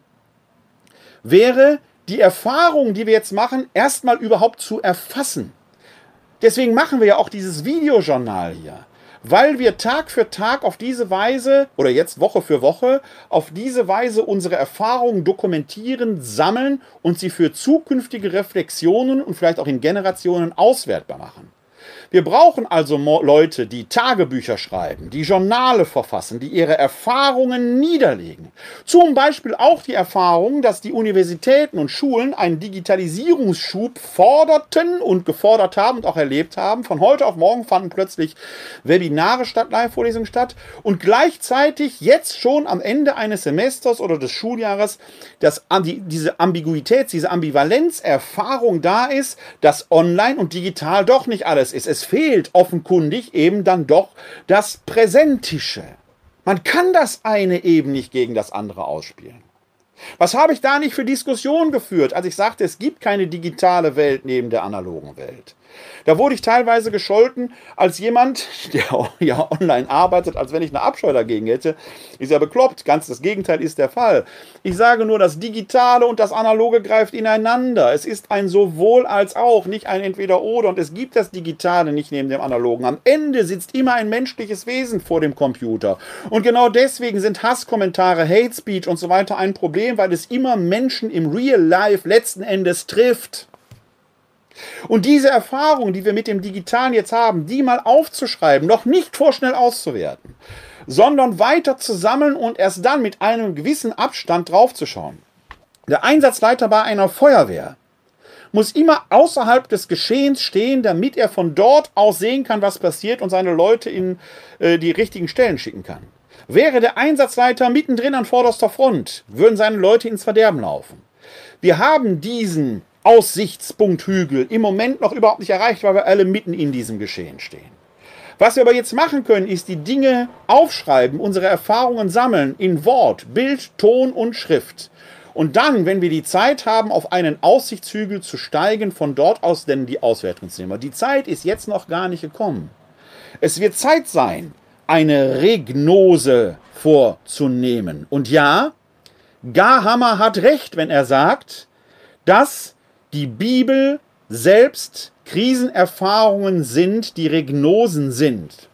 wäre die Erfahrung, die wir jetzt machen, erstmal überhaupt zu erfassen. Deswegen machen wir ja auch dieses Videojournal hier weil wir Tag für Tag auf diese Weise oder jetzt Woche für Woche auf diese Weise unsere Erfahrungen dokumentieren, sammeln und sie für zukünftige Reflexionen und vielleicht auch in Generationen auswertbar machen. Wir brauchen also Leute, die Tagebücher schreiben, die Journale verfassen, die ihre Erfahrungen niederlegen. Zum Beispiel auch die Erfahrung, dass die Universitäten und Schulen einen Digitalisierungsschub forderten und gefordert haben und auch erlebt haben. Von heute auf morgen fanden plötzlich Webinare statt, Live-Vorlesungen statt und gleichzeitig jetzt schon am Ende eines Semesters oder des Schuljahres, dass diese Ambiguität, diese Ambivalenzerfahrung da ist, dass online und digital doch nicht alles ist. Es es fehlt offenkundig eben dann doch das Präsentische. Man kann das eine eben nicht gegen das andere ausspielen. Was habe ich da nicht für Diskussionen geführt, als ich sagte, es gibt keine digitale Welt neben der analogen Welt? Da wurde ich teilweise gescholten als jemand, der ja online arbeitet, als wenn ich eine Abscheu dagegen hätte. Ist ja bekloppt. Ganz das Gegenteil ist der Fall. Ich sage nur, das Digitale und das Analoge greift ineinander. Es ist ein sowohl als auch, nicht ein Entweder-Oder. Und es gibt das Digitale nicht neben dem Analogen. Am Ende sitzt immer ein menschliches Wesen vor dem Computer. Und genau deswegen sind Hasskommentare, Hate Speech und so weiter ein Problem, weil es immer Menschen im Real Life letzten Endes trifft. Und diese Erfahrung, die wir mit dem Digitalen jetzt haben, die mal aufzuschreiben, noch nicht vorschnell auszuwerten, sondern weiter zu sammeln und erst dann mit einem gewissen Abstand draufzuschauen. Der Einsatzleiter bei einer Feuerwehr muss immer außerhalb des Geschehens stehen, damit er von dort aus sehen kann, was passiert und seine Leute in äh, die richtigen Stellen schicken kann. Wäre der Einsatzleiter mittendrin an vorderster Front, würden seine Leute ins Verderben laufen. Wir haben diesen Aussichtspunkt Hügel im Moment noch überhaupt nicht erreicht, weil wir alle mitten in diesem Geschehen stehen. Was wir aber jetzt machen können, ist die Dinge aufschreiben, unsere Erfahrungen sammeln in Wort, Bild, Ton und Schrift. Und dann, wenn wir die Zeit haben, auf einen Aussichtshügel zu steigen, von dort aus denn die Auswertung zu nehmen. Die Zeit ist jetzt noch gar nicht gekommen. Es wird Zeit sein, eine Regnose vorzunehmen. Und ja, Garhammer hat recht, wenn er sagt, dass die Bibel selbst Krisenerfahrungen sind, die Regnosen sind.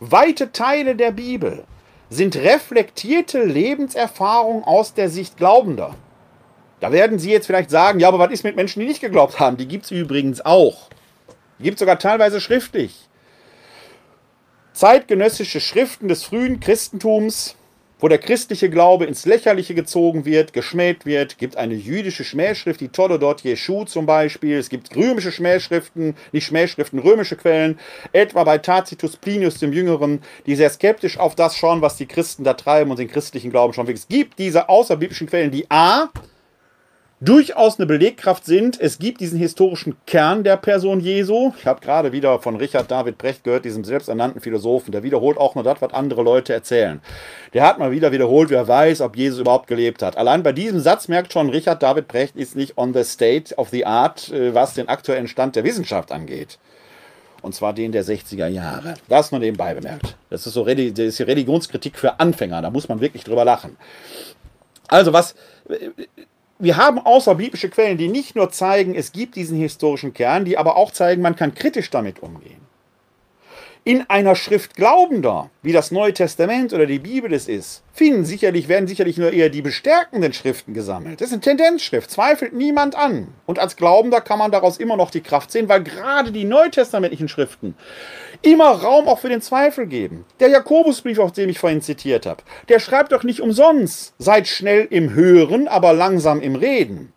Weite Teile der Bibel sind reflektierte Lebenserfahrungen aus der Sicht Glaubender. Da werden Sie jetzt vielleicht sagen, ja, aber was ist mit Menschen, die nicht geglaubt haben? Die gibt es übrigens auch. Die gibt es sogar teilweise schriftlich. Zeitgenössische Schriften des frühen Christentums wo der christliche Glaube ins Lächerliche gezogen wird, geschmäht wird. Gibt eine jüdische Schmähschrift, die Tolodot Jeschu zum Beispiel. Es gibt römische Schmähschriften, nicht Schmähschriften, römische Quellen, etwa bei Tacitus Plinius dem Jüngeren, die sehr skeptisch auf das schauen, was die Christen da treiben und den christlichen Glauben schauen. Es gibt diese außerbiblischen Quellen, die A durchaus eine Belegkraft sind. Es gibt diesen historischen Kern der Person Jesu. Ich habe gerade wieder von Richard David Brecht gehört, diesem selbsternannten Philosophen. Der wiederholt auch nur das, was andere Leute erzählen. Der hat mal wieder wiederholt, wer weiß, ob Jesus überhaupt gelebt hat. Allein bei diesem Satz merkt schon, Richard David Brecht ist nicht on the state of the art, äh, was den aktuellen Stand der Wissenschaft angeht. Und zwar den der 60er Jahre. Das nur nebenbei bemerkt. Das ist so das ist Religionskritik für Anfänger. Da muss man wirklich drüber lachen. Also was wir haben außerbiblische Quellen, die nicht nur zeigen, es gibt diesen historischen Kern, die aber auch zeigen, man kann kritisch damit umgehen. In einer Schrift Glaubender, wie das Neue Testament oder die Bibel es ist, finden sicherlich, werden sicherlich nur eher die bestärkenden Schriften gesammelt. Das ist eine Tendenzschrift, zweifelt niemand an. Und als Glaubender kann man daraus immer noch die Kraft sehen, weil gerade die neutestamentlichen Schriften immer Raum auch für den Zweifel geben. Der Jakobusbrief, auf den ich vorhin zitiert habe, der schreibt doch nicht umsonst, seid schnell im Hören, aber langsam im Reden.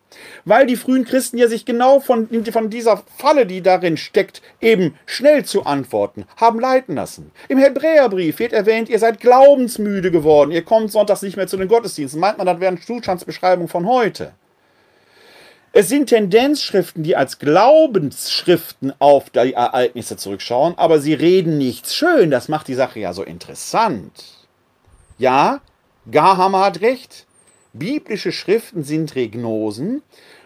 Weil die frühen Christen ja sich genau von, von dieser Falle, die darin steckt, eben schnell zu antworten, haben leiten lassen. Im Hebräerbrief wird erwähnt, ihr seid glaubensmüde geworden, ihr kommt sonntags nicht mehr zu den Gottesdiensten. Meint man, das wären Zustandsbeschreibungen von heute. Es sind Tendenzschriften, die als Glaubensschriften auf die Ereignisse zurückschauen, aber sie reden nichts schön. Das macht die Sache ja so interessant. Ja, Garhammer hat recht. Biblische Schriften sind Regnosen,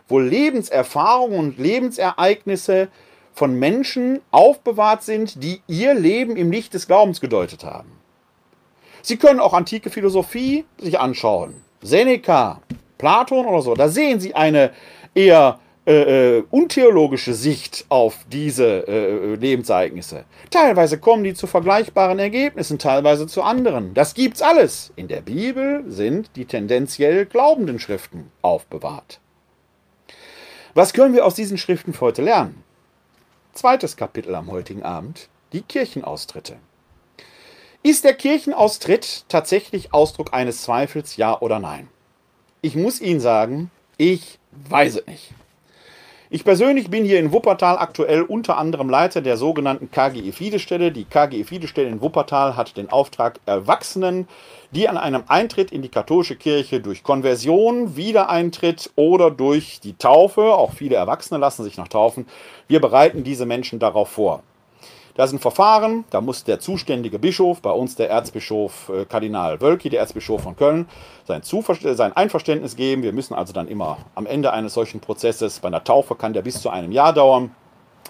wo Lebenserfahrungen und Lebensereignisse von Menschen aufbewahrt sind, die ihr Leben im Licht des Glaubens gedeutet haben. Sie können auch antike Philosophie sich anschauen. Seneca, Platon oder so. Da sehen Sie eine eher äh, äh, untheologische Sicht auf diese äh, Lebensereignisse. Teilweise kommen die zu vergleichbaren Ergebnissen, teilweise zu anderen. Das gibt's alles. In der Bibel sind die tendenziell glaubenden Schriften aufbewahrt. Was können wir aus diesen Schriften für heute lernen? Zweites Kapitel am heutigen Abend, die Kirchenaustritte. Ist der Kirchenaustritt tatsächlich Ausdruck eines Zweifels, ja oder nein? Ich muss Ihnen sagen, ich weiß es nicht. Ich persönlich bin hier in Wuppertal aktuell unter anderem Leiter der sogenannten KGE-Fiede-Stelle. Die KGE-Fiede-Stelle in Wuppertal hat den Auftrag, Erwachsenen, die an einem Eintritt in die katholische Kirche durch Konversion, Wiedereintritt oder durch die Taufe, auch viele Erwachsene lassen sich noch taufen, wir bereiten diese Menschen darauf vor. Das ist ein Verfahren, da muss der zuständige Bischof, bei uns der Erzbischof äh, Kardinal Wölki, der Erzbischof von Köln, sein, sein, Einverständnis geben. Wir müssen also dann immer am Ende eines solchen Prozesses, bei einer Taufe kann der bis zu einem Jahr dauern,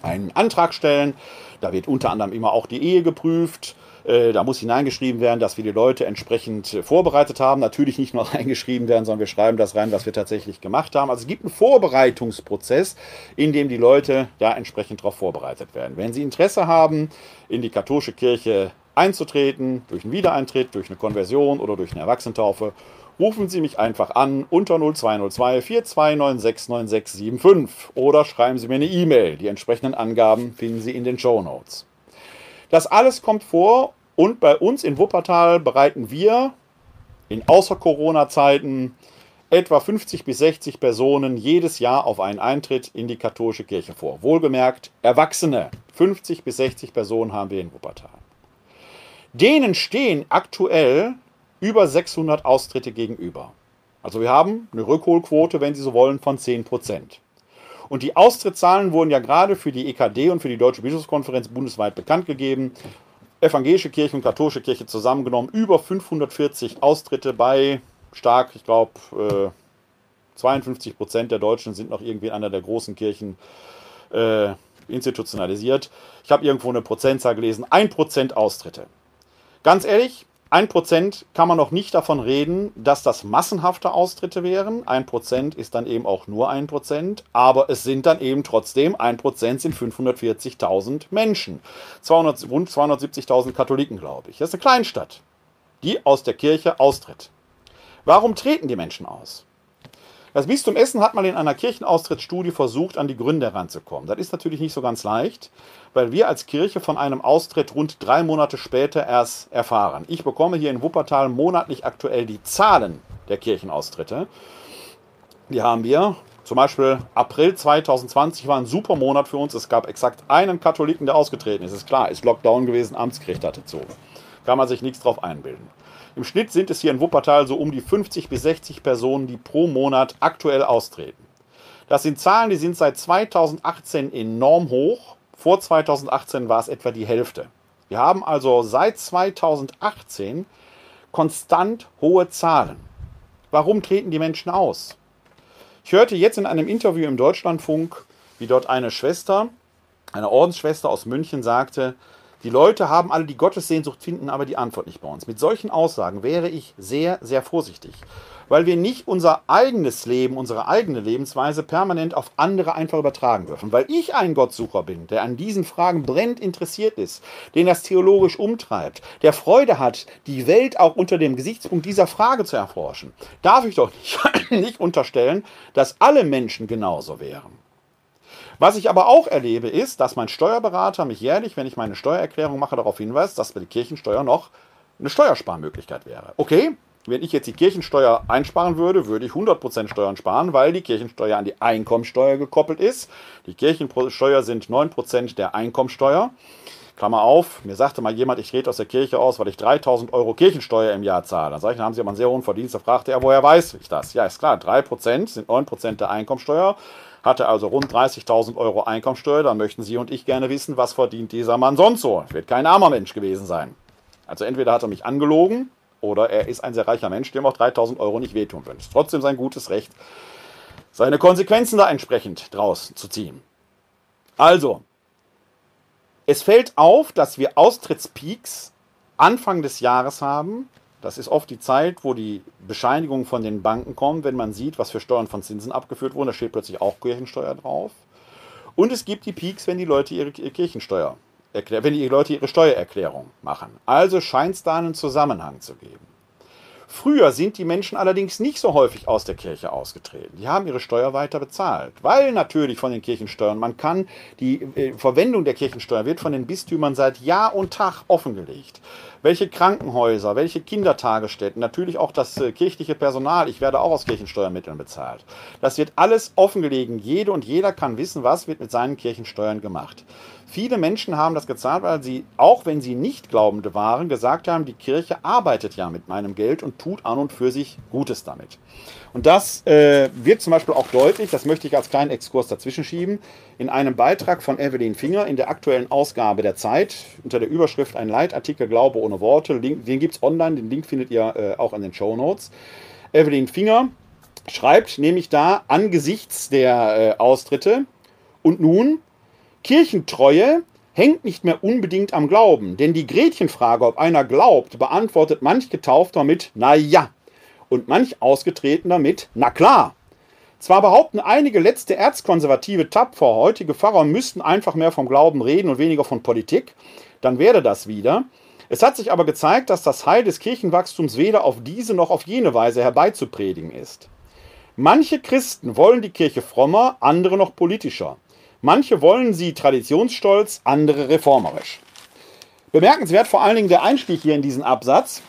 einen Antrag stellen. Da wird unter anderem immer auch die Ehe geprüft. Äh, da muss hineingeschrieben werden, dass wir die Leute entsprechend äh, vorbereitet haben. Natürlich nicht nur reingeschrieben werden, sondern wir schreiben das rein, was wir tatsächlich gemacht haben. Also es gibt einen Vorbereitungsprozess, in dem die Leute da entsprechend darauf vorbereitet werden. Wenn Sie Interesse haben, in die katholische Kirche einzutreten, durch einen Wiedereintritt, durch eine Konversion oder durch eine Erwachsentaufe, rufen Sie mich einfach an unter 0202 42969675 oder schreiben Sie mir eine E-Mail. Die entsprechenden Angaben finden Sie in den Show Notes. Das alles kommt vor und bei uns in Wuppertal bereiten wir in Außer-Corona-Zeiten etwa 50 bis 60 Personen jedes Jahr auf einen Eintritt in die katholische Kirche vor. Wohlgemerkt, Erwachsene. 50 bis 60 Personen haben wir in Wuppertal. Denen stehen aktuell über 600 Austritte gegenüber. Also wir haben eine Rückholquote, wenn Sie so wollen, von 10 Prozent. Und die Austrittszahlen wurden ja gerade für die EKD und für die Deutsche Bischofskonferenz bundesweit bekannt gegeben. Evangelische Kirche und katholische Kirche zusammengenommen über 540 Austritte bei stark, ich glaube, äh, 52 Prozent der Deutschen sind noch irgendwie in einer der großen Kirchen äh, institutionalisiert. Ich habe irgendwo eine Prozentzahl gelesen, 1% Austritte. Ganz ehrlich, 1% kann man noch nicht davon reden, dass das massenhafte Austritte wären. 1% ist dann eben auch nur 1%, aber es sind dann eben trotzdem 1% sind 540.000 Menschen. 200, rund 270.000 Katholiken, glaube ich. Das ist eine Kleinstadt, die aus der Kirche austritt. Warum treten die Menschen aus? Das Bistum Essen hat mal in einer Kirchenaustrittsstudie versucht, an die Gründe heranzukommen. Das ist natürlich nicht so ganz leicht, weil wir als Kirche von einem Austritt rund drei Monate später erst erfahren. Ich bekomme hier in Wuppertal monatlich aktuell die Zahlen der Kirchenaustritte. Die haben wir. Zum Beispiel April 2020 war ein super Monat für uns. Es gab exakt einen Katholiken, der ausgetreten ist. Ist klar, ist Lockdown gewesen, Amtskrieg hatte zu. Kann man sich nichts drauf einbilden. Im Schnitt sind es hier in Wuppertal so um die 50 bis 60 Personen, die pro Monat aktuell austreten. Das sind Zahlen, die sind seit 2018 enorm hoch. Vor 2018 war es etwa die Hälfte. Wir haben also seit 2018 konstant hohe Zahlen. Warum treten die Menschen aus? Ich hörte jetzt in einem Interview im Deutschlandfunk, wie dort eine Schwester, eine Ordensschwester aus München sagte, die Leute haben alle die Gottessehnsucht, finden aber die Antwort nicht bei uns. Mit solchen Aussagen wäre ich sehr, sehr vorsichtig, weil wir nicht unser eigenes Leben, unsere eigene Lebensweise permanent auf andere einfach übertragen dürfen. Weil ich ein Gottsucher bin, der an diesen Fragen brennend interessiert ist, den das theologisch umtreibt, der Freude hat, die Welt auch unter dem Gesichtspunkt dieser Frage zu erforschen, darf ich doch nicht, nicht unterstellen, dass alle Menschen genauso wären. Was ich aber auch erlebe, ist, dass mein Steuerberater mich jährlich, wenn ich meine Steuererklärung mache, darauf hinweist, dass bei der Kirchensteuer noch eine Steuersparmöglichkeit wäre. Okay, wenn ich jetzt die Kirchensteuer einsparen würde, würde ich 100% Steuern sparen, weil die Kirchensteuer an die Einkommensteuer gekoppelt ist. Die Kirchensteuer sind 9% der Einkommensteuer. Klammer auf, mir sagte mal jemand, ich rede aus der Kirche aus, weil ich 3000 Euro Kirchensteuer im Jahr zahle. Dann sage ich, dann haben Sie aber einen sehr hohen Verdienst. Da fragte er, woher weiß ich das? Ja, ist klar, 3% sind 9% der Einkommensteuer hatte also rund 30.000 Euro Einkommensteuer. Dann möchten Sie und ich gerne wissen, was verdient dieser Mann sonst so. Wird kein armer Mensch gewesen sein. Also entweder hat er mich angelogen oder er ist ein sehr reicher Mensch, dem auch 3.000 Euro nicht wehtun würden. Es ist trotzdem sein gutes Recht, seine Konsequenzen da entsprechend draus zu ziehen. Also, es fällt auf, dass wir Austrittspeaks Anfang des Jahres haben, Das ist oft die Zeit, wo die Bescheinigungen von den Banken kommen, wenn man sieht, was für Steuern von Zinsen abgeführt wurden. Da steht plötzlich auch Kirchensteuer drauf. Und es gibt die Peaks, wenn die Leute ihre Kirchensteuer wenn die Leute ihre Steuererklärung machen. Also scheint es da einen Zusammenhang zu geben. Früher sind die Menschen allerdings nicht so häufig aus der Kirche ausgetreten. Die haben ihre Steuer weiter bezahlt, weil natürlich von den Kirchensteuern, man kann, die äh, Verwendung der Kirchensteuer wird von den Bistümern seit Jahr und Tag offengelegt. Welche Krankenhäuser, welche Kindertagesstätten, natürlich auch das äh, kirchliche Personal, ich werde auch aus Kirchensteuermitteln bezahlt. Das wird alles offengelegt. Jede und jeder kann wissen, was wird mit seinen Kirchensteuern gemacht. Viele Menschen haben das gezahlt, weil sie, auch wenn sie nicht Glaubende waren, gesagt haben, die Kirche arbeitet ja mit meinem Geld und tut an und für sich Gutes damit. Und das äh, wird zum Beispiel auch deutlich, das möchte ich als kleinen Exkurs dazwischen schieben, in einem Beitrag von Evelyn Finger in der aktuellen Ausgabe der Zeit unter der Überschrift ein Leitartikel Glaube ohne Worte. Link, den gibt es online, den Link findet ihr äh, auch in den Show Notes. Evelyn Finger schreibt nämlich da angesichts der äh, Austritte und nun Kirchentreue hängt nicht mehr unbedingt am Glauben, denn die Gretchenfrage, ob einer glaubt, beantwortet manch Getaufter mit Na ja und manch Ausgetretener mit Na klar. Zwar behaupten einige letzte erzkonservative tapfer heutige Pfarrer müssten einfach mehr vom Glauben reden und weniger von Politik, dann wäre das wieder. Es hat sich aber gezeigt, dass das Heil des Kirchenwachstums weder auf diese noch auf jene Weise herbeizupredigen ist. Manche Christen wollen die Kirche frommer, andere noch politischer. Manche wollen sie traditionsstolz, andere reformerisch. Bemerkenswert vor allen Dingen der Einstieg hier in diesen Absatz.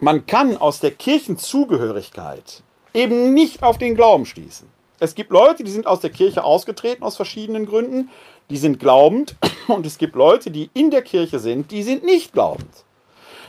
Man kann aus der Kirchenzugehörigkeit eben nicht auf den Glauben schließen. Es gibt Leute, die sind aus der Kirche ausgetreten aus verschiedenen Gründen, die sind glaubend und es gibt Leute, die in der Kirche sind, die sind nicht glaubend.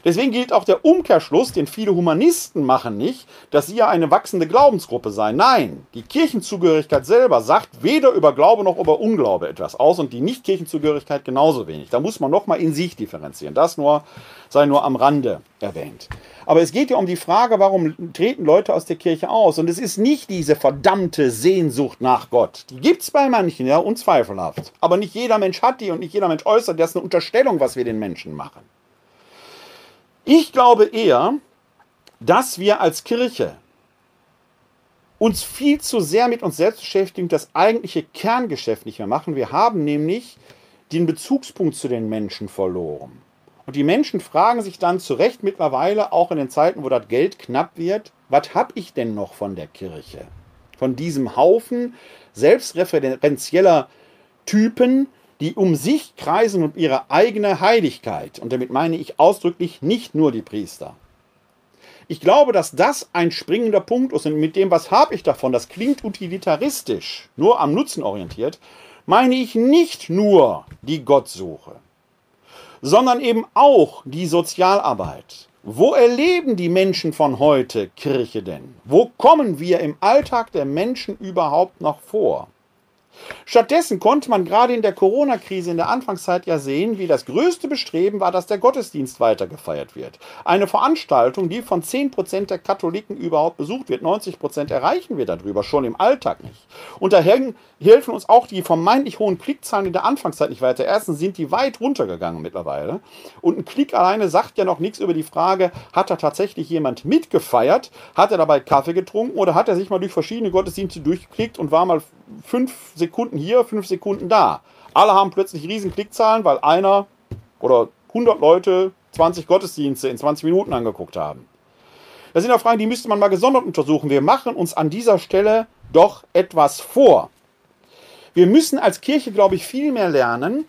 Deswegen gilt auch der Umkehrschluss, den viele Humanisten machen nicht, dass sie ja eine wachsende Glaubensgruppe seien. Nein, die Kirchenzugehörigkeit selber sagt weder über Glaube noch über Unglaube etwas aus und die Nicht-Kirchenzugehörigkeit genauso wenig. Da muss man nochmal in sich differenzieren. Das nur sei nur am Rande erwähnt. Aber es geht ja um die Frage, warum treten Leute aus der Kirche aus? Und es ist nicht diese verdammte Sehnsucht nach Gott. Die gibt es bei manchen, ja, unzweifelhaft. Aber nicht jeder Mensch hat die und nicht jeder Mensch äußert. Das ist eine Unterstellung, was wir den Menschen machen. Ich glaube eher, dass wir als Kirche uns viel zu sehr mit uns selbst beschäftigen, das eigentliche Kerngeschäft nicht mehr machen. Wir haben nämlich den Bezugspunkt zu den Menschen verloren. Und die Menschen fragen sich dann zu Recht mittlerweile, auch in den Zeiten, wo das Geld knapp wird, was habe ich denn noch von der Kirche? Von diesem Haufen selbstreferenzieller Typen, die um sich kreisen und ihre eigene Heiligkeit. Und damit meine ich ausdrücklich nicht nur die Priester. Ich glaube, dass das ein springender Punkt ist. Und mit dem, was habe ich davon, das klingt utilitaristisch, nur am Nutzen orientiert, meine ich nicht nur die Gottsuche, sondern eben auch die Sozialarbeit. Wo erleben die Menschen von heute Kirche denn? Wo kommen wir im Alltag der Menschen überhaupt noch vor? Stattdessen konnte man gerade in der Corona-Krise in der Anfangszeit ja sehen, wie das größte Bestreben war, dass der Gottesdienst weiter gefeiert wird. Eine Veranstaltung, die von 10% der Katholiken überhaupt besucht wird. 90% erreichen wir darüber schon im Alltag nicht. Und daher helfen uns auch die vermeintlich hohen Klickzahlen in der Anfangszeit nicht weiter. Erstens sind die weit runtergegangen mittlerweile. Und ein Klick alleine sagt ja noch nichts über die Frage, hat da tatsächlich jemand mitgefeiert? Hat er dabei Kaffee getrunken oder hat er sich mal durch verschiedene Gottesdienste durchgeklickt und war mal fünf Sekunden hier, fünf Sekunden da? Alle haben plötzlich riesen Klickzahlen, weil einer oder 100 Leute 20 Gottesdienste in 20 Minuten angeguckt haben. Das sind ja Fragen, die müsste man mal gesondert untersuchen. Wir machen uns an dieser Stelle doch etwas vor. Wir müssen als Kirche, glaube ich, viel mehr lernen,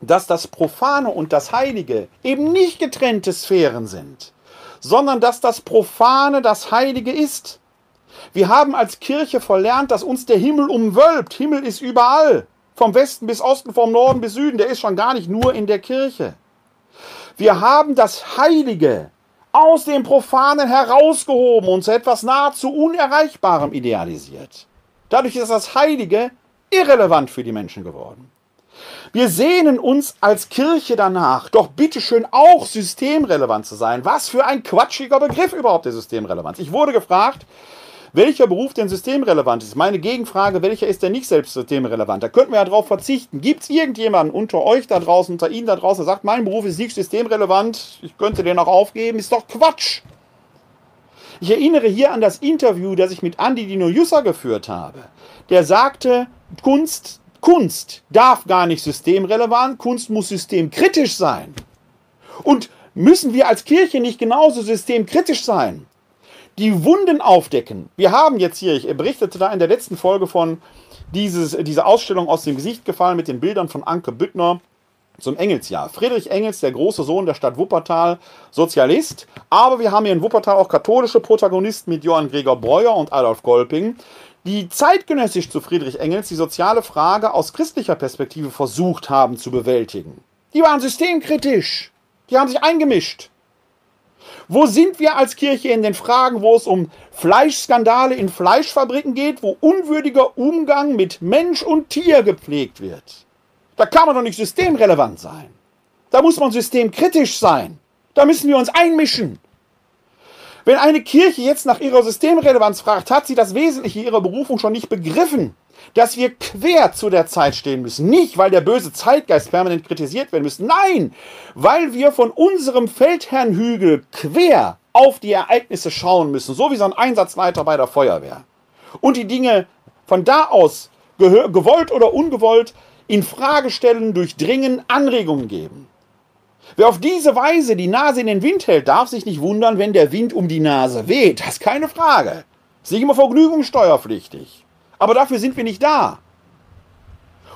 dass das Profane und das Heilige eben nicht getrennte Sphären sind, sondern dass das Profane das Heilige ist. Wir haben als Kirche verlernt, dass uns der Himmel umwölbt. Himmel ist überall. Vom Westen bis Osten, vom Norden bis Süden. Der ist schon gar nicht nur in der Kirche. Wir haben das Heilige aus dem Profanen herausgehoben und zu etwas nahezu Unerreichbarem idealisiert. Dadurch ist das Heilige irrelevant für die Menschen geworden. Wir sehnen uns als Kirche danach, doch bitteschön auch systemrelevant zu sein. Was für ein quatschiger Begriff überhaupt der Systemrelevanz. Ich wurde gefragt, welcher Beruf denn systemrelevant ist. Meine Gegenfrage, welcher ist denn nicht selbst systemrelevant? Da könnten wir ja darauf verzichten. Gibt es irgendjemanden unter euch da draußen, unter Ihnen da draußen, der sagt, mein Beruf ist nicht systemrelevant, ich könnte den auch aufgeben? Ist doch Quatsch. Ich erinnere hier an das Interview, das ich mit Andy Dino Jussa geführt habe. Der sagte, Kunst, Kunst darf gar nicht systemrelevant, Kunst muss systemkritisch sein. Und müssen wir als Kirche nicht genauso systemkritisch sein? Die Wunden aufdecken. Wir haben jetzt hier, ich berichtete da in der letzten Folge von dieses, diese Ausstellung aus dem Gesicht gefallen mit den Bildern von Anke Büttner zum Engelsjahr. Friedrich Engels, der große Sohn der Stadt Wuppertal, Sozialist. Aber wir haben hier in Wuppertal auch katholische Protagonisten mit Johann Gregor Breuer und Adolf Kolping, die zeitgenössisch zu Friedrich Engels die soziale Frage aus christlicher Perspektive versucht haben zu bewältigen. Die waren systemkritisch. Die haben sich eingemischt. Wo sind wir als Kirche in den Fragen, wo es um Fleischskandale in Fleischfabriken geht, wo unwürdiger Umgang mit Mensch und Tier gepflegt wird? Da kann man doch nicht systemrelevant sein. Da muss man systemkritisch sein. Da müssen wir uns einmischen. Wenn eine Kirche jetzt nach ihrer Systemrelevanz fragt, hat sie das Wesentliche ihrer Berufung schon nicht begriffen, dass wir quer zu der Zeit stehen müssen. Nicht, weil der böse Zeitgeist permanent kritisiert werden müssen. Nein, weil wir von unserem Feldherrnhügel quer auf die Ereignisse schauen müssen, so wie so ein Einsatzleiter bei der Feuerwehr. Und die Dinge von da aus, gewollt oder ungewollt, in Frage stellen, durchdringen, Anregungen geben. Wer auf diese Weise die Nase in den Wind hält, darf sich nicht wundern, wenn der Wind um die Nase weht. Das ist keine Frage. Ist nicht immer vergnügungssteuerpflichtig. Aber dafür sind wir nicht da.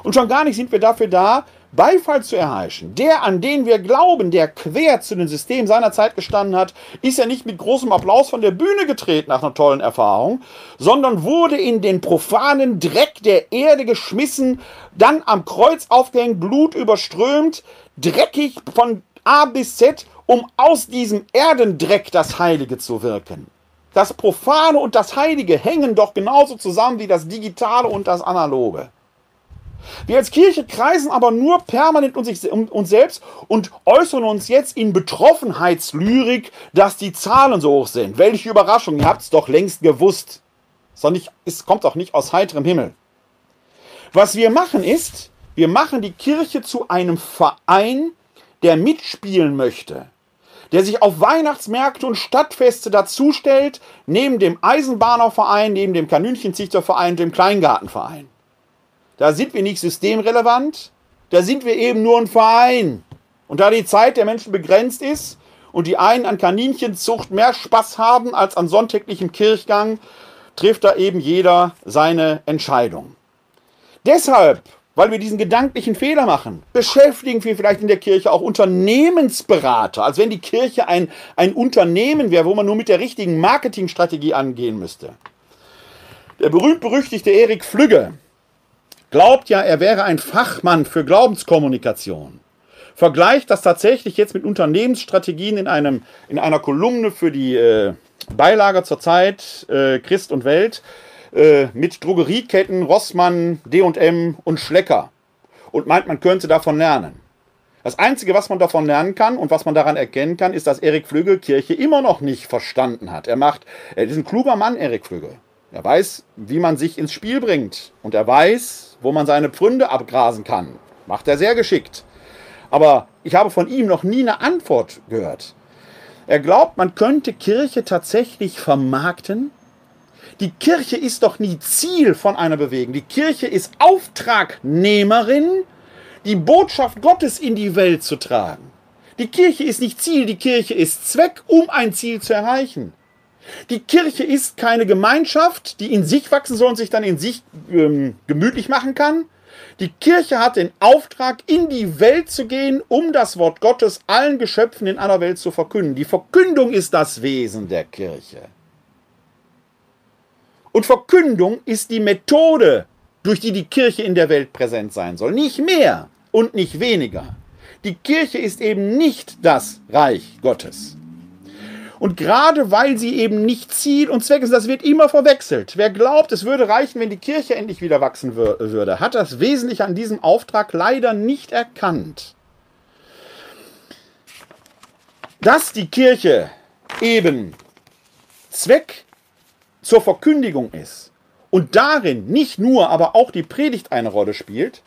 Und schon gar nicht sind wir dafür da, Beifall zu erheischen. Der, an den wir glauben, der quer zu dem System seiner Zeit gestanden hat, ist ja nicht mit großem Applaus von der Bühne getreten nach einer tollen Erfahrung, sondern wurde in den profanen Dreck der Erde geschmissen, dann am Kreuz aufgehängt, Blut überströmt, dreckig von A bis Z, um aus diesem Erdendreck das Heilige zu wirken. Das Profane und das Heilige hängen doch genauso zusammen wie das Digitale und das Analoge. Wir als Kirche kreisen aber nur permanent um uns selbst und äußern uns jetzt in Betroffenheitslyrik, dass die Zahlen so hoch sind. Welche Überraschung, ihr habt es doch längst gewusst. Es kommt doch nicht aus heiterem Himmel. Was wir machen ist, wir machen die Kirche zu einem Verein, der mitspielen möchte, der sich auf Weihnachtsmärkte und Stadtfeste dazustellt, neben dem Eisenbahnerverein, neben dem Kaninchenzüchterverein, dem Kleingartenverein. Da sind wir nicht systemrelevant, da sind wir eben nur ein Verein. Und da die Zeit der Menschen begrenzt ist und die einen an Kaninchenzucht mehr Spaß haben als an sonntäglichem Kirchgang, trifft da eben jeder seine Entscheidung. Deshalb, weil wir diesen gedanklichen Fehler machen, beschäftigen wir vielleicht in der Kirche auch Unternehmensberater, als wenn die Kirche ein, ein Unternehmen wäre, wo man nur mit der richtigen Marketingstrategie angehen müsste. Der berühmt-berüchtigte Erik Flügge, glaubt ja, er wäre ein Fachmann für Glaubenskommunikation. Vergleicht das tatsächlich jetzt mit Unternehmensstrategien in, einem, in einer Kolumne für die äh, Beilage zur Zeit äh, Christ und Welt äh, mit Drogerieketten Rossmann, DM und Schlecker und meint, man könnte davon lernen. Das Einzige, was man davon lernen kann und was man daran erkennen kann, ist, dass Erik Flügge Kirche immer noch nicht verstanden hat. Er macht, er ist ein kluger Mann, Erik Flügge. Er weiß, wie man sich ins Spiel bringt. Und er weiß, wo man seine Pfründe abgrasen kann. Macht er sehr geschickt. Aber ich habe von ihm noch nie eine Antwort gehört. Er glaubt, man könnte Kirche tatsächlich vermarkten. Die Kirche ist doch nie Ziel von einer Bewegung. Die Kirche ist Auftragnehmerin, die Botschaft Gottes in die Welt zu tragen. Die Kirche ist nicht Ziel, die Kirche ist Zweck, um ein Ziel zu erreichen. Die Kirche ist keine Gemeinschaft, die in sich wachsen soll und sich dann in sich ähm, gemütlich machen kann. Die Kirche hat den Auftrag, in die Welt zu gehen, um das Wort Gottes allen Geschöpfen in aller Welt zu verkünden. Die Verkündung ist das Wesen der Kirche. Und Verkündung ist die Methode, durch die die Kirche in der Welt präsent sein soll. Nicht mehr und nicht weniger. Die Kirche ist eben nicht das Reich Gottes. Und gerade weil sie eben nicht Ziel und Zweck ist, das wird immer verwechselt. Wer glaubt, es würde reichen, wenn die Kirche endlich wieder wachsen würde, hat das Wesentliche an diesem Auftrag leider nicht erkannt. Dass die Kirche eben Zweck zur Verkündigung ist und darin nicht nur, aber auch die Predigt eine Rolle spielt,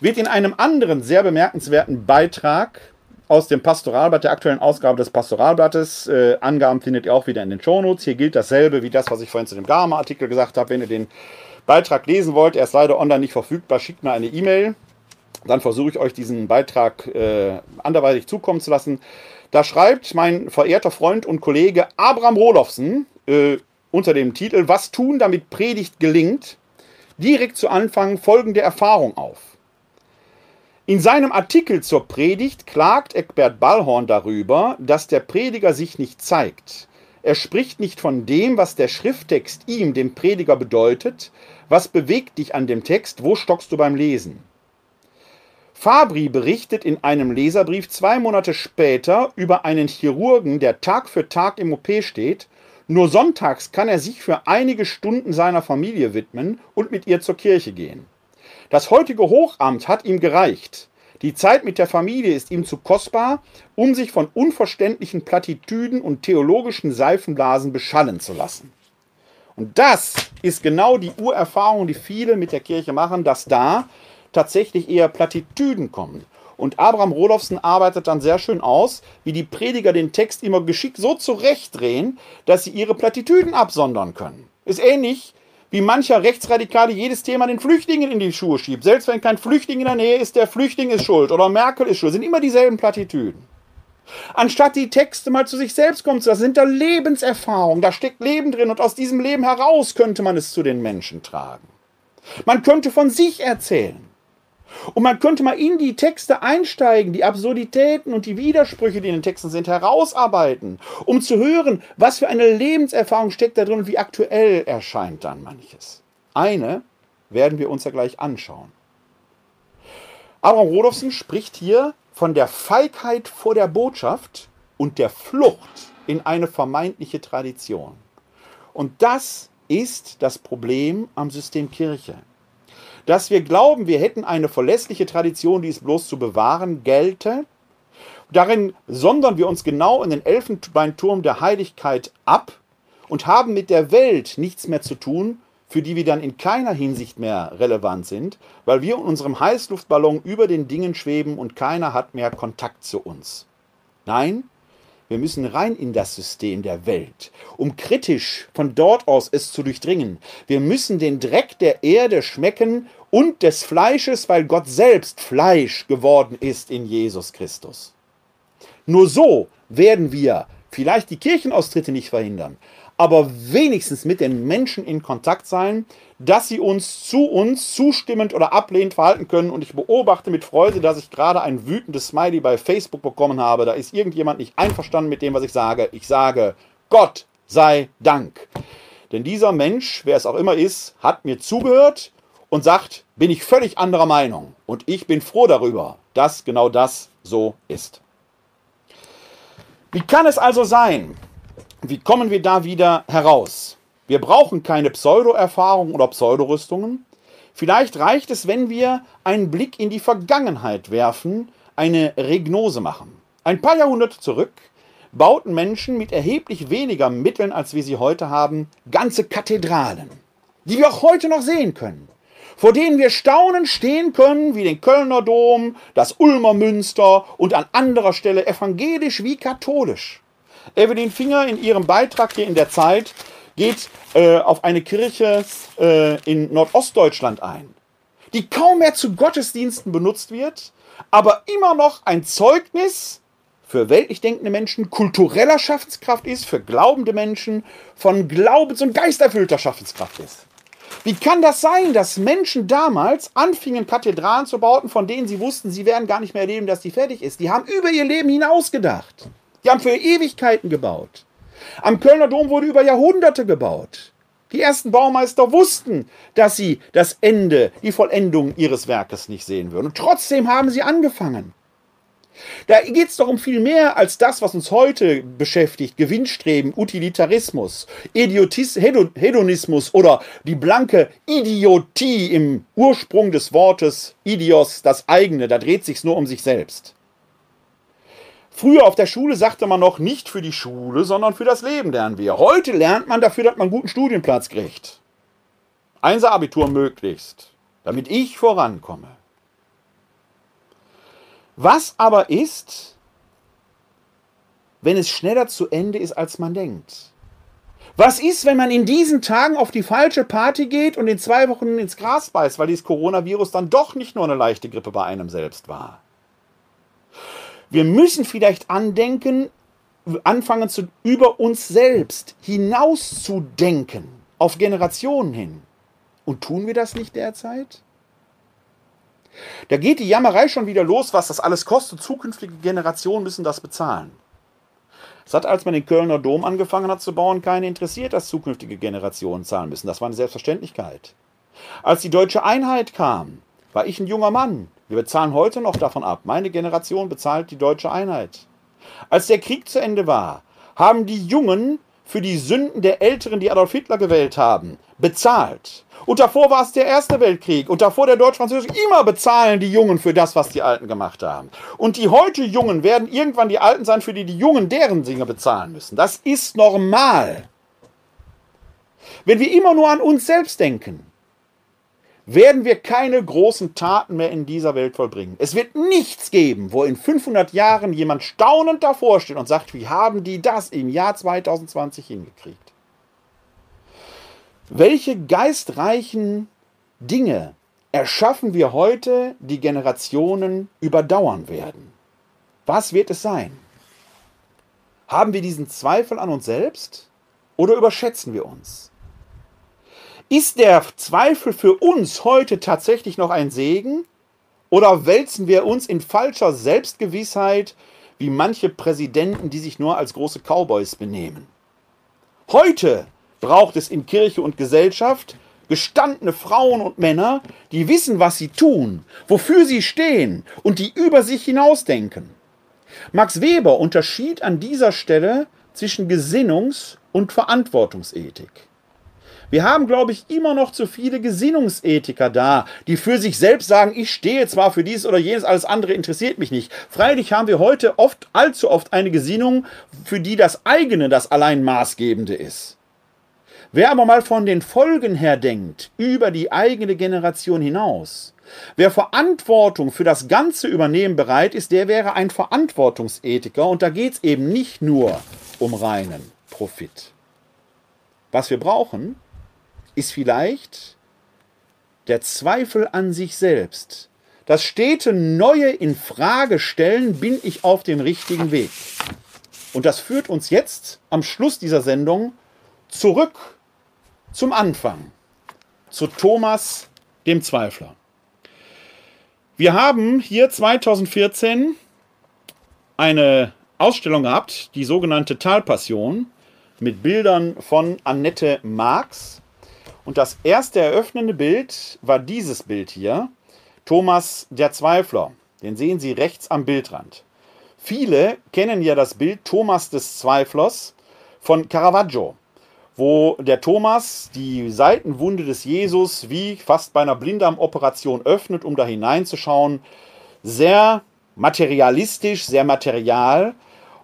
wird in einem anderen sehr bemerkenswerten Beitrag aus dem Pastoralblatt, der aktuellen Ausgabe des Pastoralblattes. Äh, Angaben findet ihr auch wieder in den Shownotes. Hier gilt dasselbe wie das, was ich vorhin zu dem Garma-Artikel gesagt habe. Wenn ihr den Beitrag lesen wollt, er ist leider online nicht verfügbar, schickt mir eine E-Mail. Dann versuche ich euch diesen Beitrag äh, anderweitig zukommen zu lassen. Da schreibt mein verehrter Freund und Kollege Abraham Rolofsen äh, unter dem Titel Was tun, damit Predigt gelingt, direkt zu Anfang folgende Erfahrung auf. In seinem Artikel zur Predigt klagt Eckbert Ballhorn darüber, dass der Prediger sich nicht zeigt. Er spricht nicht von dem, was der Schrifttext ihm, dem Prediger, bedeutet. Was bewegt dich an dem Text? Wo stockst du beim Lesen? Fabri berichtet in einem Leserbrief zwei Monate später über einen Chirurgen, der Tag für Tag im OP steht. Nur sonntags kann er sich für einige Stunden seiner Familie widmen und mit ihr zur Kirche gehen. Das heutige Hochamt hat ihm gereicht. Die Zeit mit der Familie ist ihm zu kostbar, um sich von unverständlichen Plattitüden und theologischen Seifenblasen beschallen zu lassen. Und das ist genau die Urerfahrung, die viele mit der Kirche machen, dass da tatsächlich eher Plattitüden kommen. Und Abraham Rolofsen arbeitet dann sehr schön aus, wie die Prediger den Text immer geschickt so zurechtdrehen, dass sie ihre Plattitüden absondern können. Ist ähnlich wie mancher Rechtsradikale jedes Thema den Flüchtlingen in die Schuhe schiebt. Selbst wenn kein Flüchtling in der Nähe ist, der Flüchtling ist schuld oder Merkel ist schuld. Sind immer dieselben Plattitüden. Anstatt die Texte mal zu sich selbst kommen zu lassen, sind da Lebenserfahrungen, da steckt Leben drin und aus diesem Leben heraus könnte man es zu den Menschen tragen. Man könnte von sich erzählen. Und man könnte mal in die Texte einsteigen, die Absurditäten und die Widersprüche, die in den Texten sind, herausarbeiten, um zu hören, was für eine Lebenserfahrung steckt da drin und wie aktuell erscheint dann manches. Eine werden wir uns ja gleich anschauen. Abraham Rodolfsen spricht hier von der Feigheit vor der Botschaft und der Flucht in eine vermeintliche Tradition. Und das ist das Problem am System Kirche dass wir glauben, wir hätten eine verlässliche Tradition, die es bloß zu bewahren gelte. Darin sondern wir uns genau in den Elfenbeinturm der Heiligkeit ab und haben mit der Welt nichts mehr zu tun, für die wir dann in keiner Hinsicht mehr relevant sind, weil wir in unserem Heißluftballon über den Dingen schweben und keiner hat mehr Kontakt zu uns. Nein, wir müssen rein in das System der Welt, um kritisch von dort aus es zu durchdringen. Wir müssen den Dreck der Erde schmecken und des Fleisches, weil Gott selbst Fleisch geworden ist in Jesus Christus. Nur so werden wir vielleicht die Kirchenaustritte nicht verhindern, aber wenigstens mit den Menschen in Kontakt sein, dass sie uns zu uns zustimmend oder ablehnend verhalten können. Und ich beobachte mit Freude, dass ich gerade ein wütendes Smiley bei Facebook bekommen habe. Da ist irgendjemand nicht einverstanden mit dem, was ich sage. Ich sage, Gott sei Dank. Denn dieser Mensch, wer es auch immer ist, hat mir zugehört und sagt, bin ich völlig anderer Meinung. Und ich bin froh darüber, dass genau das so ist. Wie kann es also sein, wie kommen wir da wieder heraus? Wir brauchen keine Pseudo-Erfahrungen oder Pseudorüstungen. Vielleicht reicht es, wenn wir einen Blick in die Vergangenheit werfen, eine Regnose machen. Ein paar Jahrhunderte zurück bauten Menschen mit erheblich weniger Mitteln, als wir sie heute haben, ganze Kathedralen, die wir auch heute noch sehen können, vor denen wir staunend stehen können, wie den Kölner Dom, das Ulmer Münster und an anderer Stelle evangelisch wie katholisch. Evelyn Finger in ihrem Beitrag hier in der Zeit geht äh, auf eine Kirche äh, in Nordostdeutschland ein, die kaum mehr zu Gottesdiensten benutzt wird, aber immer noch ein Zeugnis für weltlich denkende Menschen kultureller Schaffenskraft ist, für glaubende Menschen von Glaubens- und geisterfüllter Schaffenskraft ist. Wie kann das sein, dass Menschen damals anfingen, Kathedralen zu bauen, von denen sie wussten, sie werden gar nicht mehr erleben, dass die fertig ist? Die haben über ihr Leben hinausgedacht. Die haben für Ewigkeiten gebaut. Am Kölner Dom wurde über Jahrhunderte gebaut. Die ersten Baumeister wussten, dass sie das Ende, die Vollendung ihres Werkes nicht sehen würden. Und trotzdem haben sie angefangen. Da geht es doch um viel mehr als das, was uns heute beschäftigt. Gewinnstreben, Utilitarismus, Idiotis, Hedonismus oder die blanke Idiotie im Ursprung des Wortes Idios, das eigene. Da dreht sich nur um sich selbst. Früher auf der Schule sagte man noch nicht für die Schule, sondern für das Leben lernen wir. Heute lernt man dafür, dass man einen guten Studienplatz kriegt. Einser-Abitur möglichst, damit ich vorankomme. Was aber ist, wenn es schneller zu Ende ist, als man denkt? Was ist, wenn man in diesen Tagen auf die falsche Party geht und in zwei Wochen ins Gras beißt, weil dieses Coronavirus dann doch nicht nur eine leichte Grippe bei einem selbst war? Wir müssen vielleicht andenken, anfangen zu, über uns selbst hinaus zu denken, auf Generationen hin. Und tun wir das nicht derzeit? Da geht die Jammerei schon wieder los, was das alles kostet. Zukünftige Generationen müssen das bezahlen. Es hat, als man den Kölner Dom angefangen hat zu bauen, keine interessiert, dass zukünftige Generationen zahlen müssen. Das war eine Selbstverständlichkeit. Als die deutsche Einheit kam, war ich ein junger Mann. Wir bezahlen heute noch davon ab. Meine Generation bezahlt die deutsche Einheit. Als der Krieg zu Ende war, haben die Jungen für die Sünden der Älteren, die Adolf Hitler gewählt haben, bezahlt. Und davor war es der Erste Weltkrieg. Und davor der Deutsch-Französische. Immer bezahlen die Jungen für das, was die Alten gemacht haben. Und die heute Jungen werden irgendwann die Alten sein, für die die Jungen deren Dinge bezahlen müssen. Das ist normal. Wenn wir immer nur an uns selbst denken, werden wir keine großen Taten mehr in dieser Welt vollbringen. Es wird nichts geben, wo in 500 Jahren jemand staunend davor steht und sagt, wie haben die das im Jahr 2020 hingekriegt? Welche geistreichen Dinge erschaffen wir heute, die Generationen überdauern werden? Was wird es sein? Haben wir diesen Zweifel an uns selbst oder überschätzen wir uns? Ist der Zweifel für uns heute tatsächlich noch ein Segen oder wälzen wir uns in falscher Selbstgewissheit wie manche Präsidenten, die sich nur als große Cowboys benehmen? Heute braucht es in Kirche und Gesellschaft gestandene Frauen und Männer, die wissen, was sie tun, wofür sie stehen und die über sich hinausdenken. Max Weber unterschied an dieser Stelle zwischen Gesinnungs- und Verantwortungsethik. Wir haben, glaube ich, immer noch zu viele Gesinnungsethiker da, die für sich selbst sagen, ich stehe zwar für dies oder jenes, alles andere interessiert mich nicht. Freilich haben wir heute oft, allzu oft eine Gesinnung, für die das eigene das allein maßgebende ist. Wer aber mal von den Folgen her denkt, über die eigene Generation hinaus, wer Verantwortung für das Ganze übernehmen bereit ist, der wäre ein Verantwortungsethiker und da geht es eben nicht nur um reinen Profit. Was wir brauchen, ist vielleicht der Zweifel an sich selbst. Das stete Neue in Frage stellen, bin ich auf dem richtigen Weg. Und das führt uns jetzt am Schluss dieser Sendung zurück zum Anfang, zu Thomas dem Zweifler. Wir haben hier 2014 eine Ausstellung gehabt, die sogenannte Talpassion, mit Bildern von Annette Marx. Und das erste eröffnende Bild war dieses Bild hier, Thomas der Zweifler. Den sehen Sie rechts am Bildrand. Viele kennen ja das Bild Thomas des Zweiflers von Caravaggio wo der Thomas die Seitenwunde des Jesus wie fast bei einer Blinddarmoperation öffnet, um da hineinzuschauen. Sehr materialistisch, sehr material.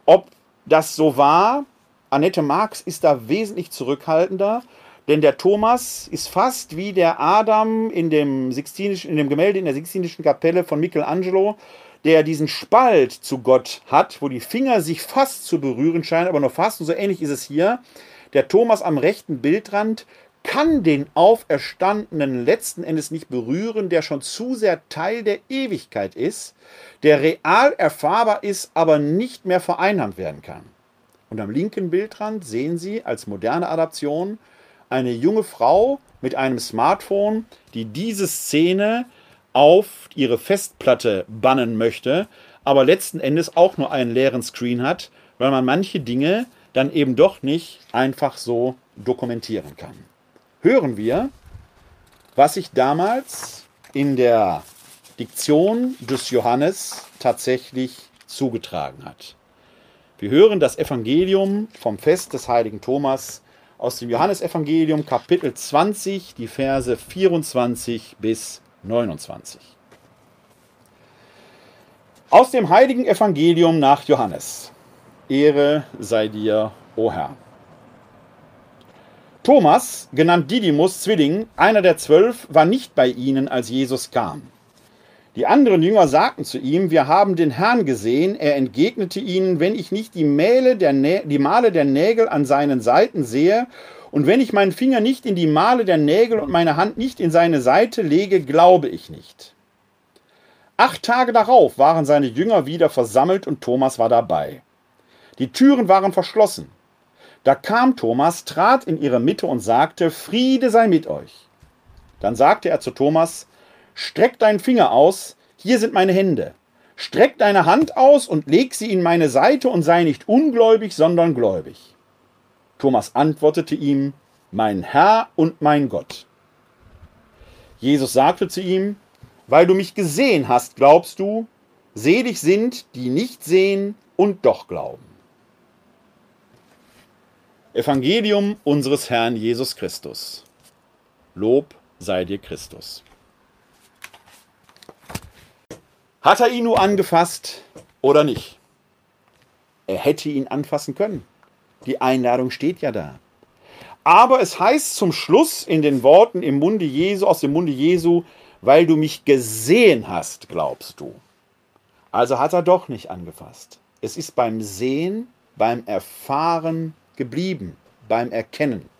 Ob das so war, Annette Marx ist da wesentlich zurückhaltender, denn der Thomas ist fast wie der Adam in dem, in dem Gemälde in der Sixtinischen Kapelle von Michelangelo, der diesen Spalt zu Gott hat, wo die Finger sich fast zu berühren scheinen, aber nur fast, und so ähnlich ist es hier. Der Thomas am rechten Bildrand kann den Auferstandenen letzten Endes nicht berühren, der schon zu sehr Teil der Ewigkeit ist, der real erfahrbar ist, aber nicht mehr vereinnahmt werden kann. Und am linken Bildrand sehen Sie als moderne Adaption eine junge Frau mit einem Smartphone, die diese Szene auf ihre Festplatte bannen möchte, aber letzten Endes auch nur einen leeren Screen hat, weil man manche Dinge dann eben doch nicht einfach so dokumentieren kann. Hören wir, was sich damals in der Diktion des Johannes tatsächlich zugetragen hat. Wir hören das Evangelium vom Fest des heiligen Thomas aus dem Johannesevangelium Kapitel 20, die Verse 24 bis 29. Aus dem heiligen Evangelium nach Johannes. Ehre sei dir, o Herr. Thomas, genannt Didymus Zwilling, einer der zwölf, war nicht bei ihnen, als Jesus kam. Die anderen Jünger sagten zu ihm, wir haben den Herrn gesehen. Er entgegnete ihnen, wenn ich nicht die, Mähle der die Male der Nägel an seinen Seiten sehe und wenn ich meinen Finger nicht in die Male der Nägel und meine Hand nicht in seine Seite lege, glaube ich nicht. Acht Tage darauf waren seine Jünger wieder versammelt und Thomas war dabei. Die Türen waren verschlossen. Da kam Thomas, trat in ihre Mitte und sagte, Friede sei mit euch. Dann sagte er zu Thomas, Streck deinen Finger aus, hier sind meine Hände. Streck deine Hand aus und leg sie in meine Seite und sei nicht ungläubig, sondern gläubig. Thomas antwortete ihm, Mein Herr und mein Gott. Jesus sagte zu ihm, Weil du mich gesehen hast, glaubst du, selig sind, die nicht sehen und doch glauben. Evangelium unseres Herrn Jesus Christus. Lob sei dir Christus. Hat er ihn nur angefasst oder nicht? Er hätte ihn anfassen können. Die Einladung steht ja da. Aber es heißt zum Schluss in den Worten im Munde Jesu, aus dem Munde Jesu, weil du mich gesehen hast, glaubst du. Also hat er doch nicht angefasst. Es ist beim Sehen, beim Erfahren geblieben, beim Erkennen.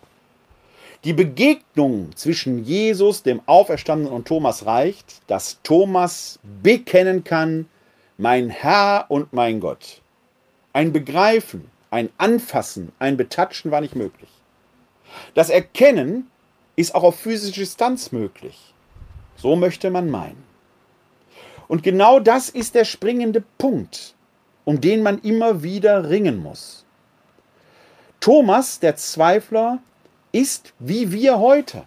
Die Begegnung zwischen Jesus, dem Auferstandenen und Thomas reicht, dass Thomas bekennen kann, mein Herr und mein Gott. Ein Begreifen, ein Anfassen, ein Betatschen war nicht möglich. Das Erkennen ist auch auf physische Distanz möglich. So möchte man meinen. Und genau das ist der springende Punkt, um den man immer wieder ringen muss. Thomas, der Zweifler, ist wie wir heute.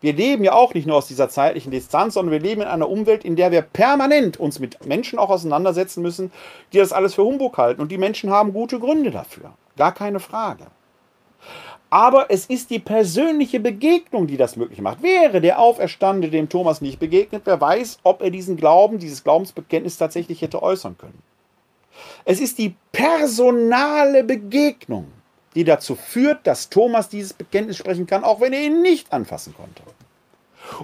Wir leben ja auch nicht nur aus dieser zeitlichen Distanz, sondern wir leben in einer Umwelt, in der wir permanent uns mit Menschen auch auseinandersetzen müssen, die das alles für Humbug halten. Und die Menschen haben gute Gründe dafür. Gar keine Frage. Aber es ist die persönliche Begegnung, die das möglich macht. Wäre der Auferstandene dem Thomas nicht begegnet, wer weiß, ob er diesen Glauben, dieses Glaubensbekenntnis tatsächlich hätte äußern können. Es ist die personale Begegnung, die dazu führt, dass Thomas dieses Bekenntnis sprechen kann, auch wenn er ihn nicht anfassen konnte.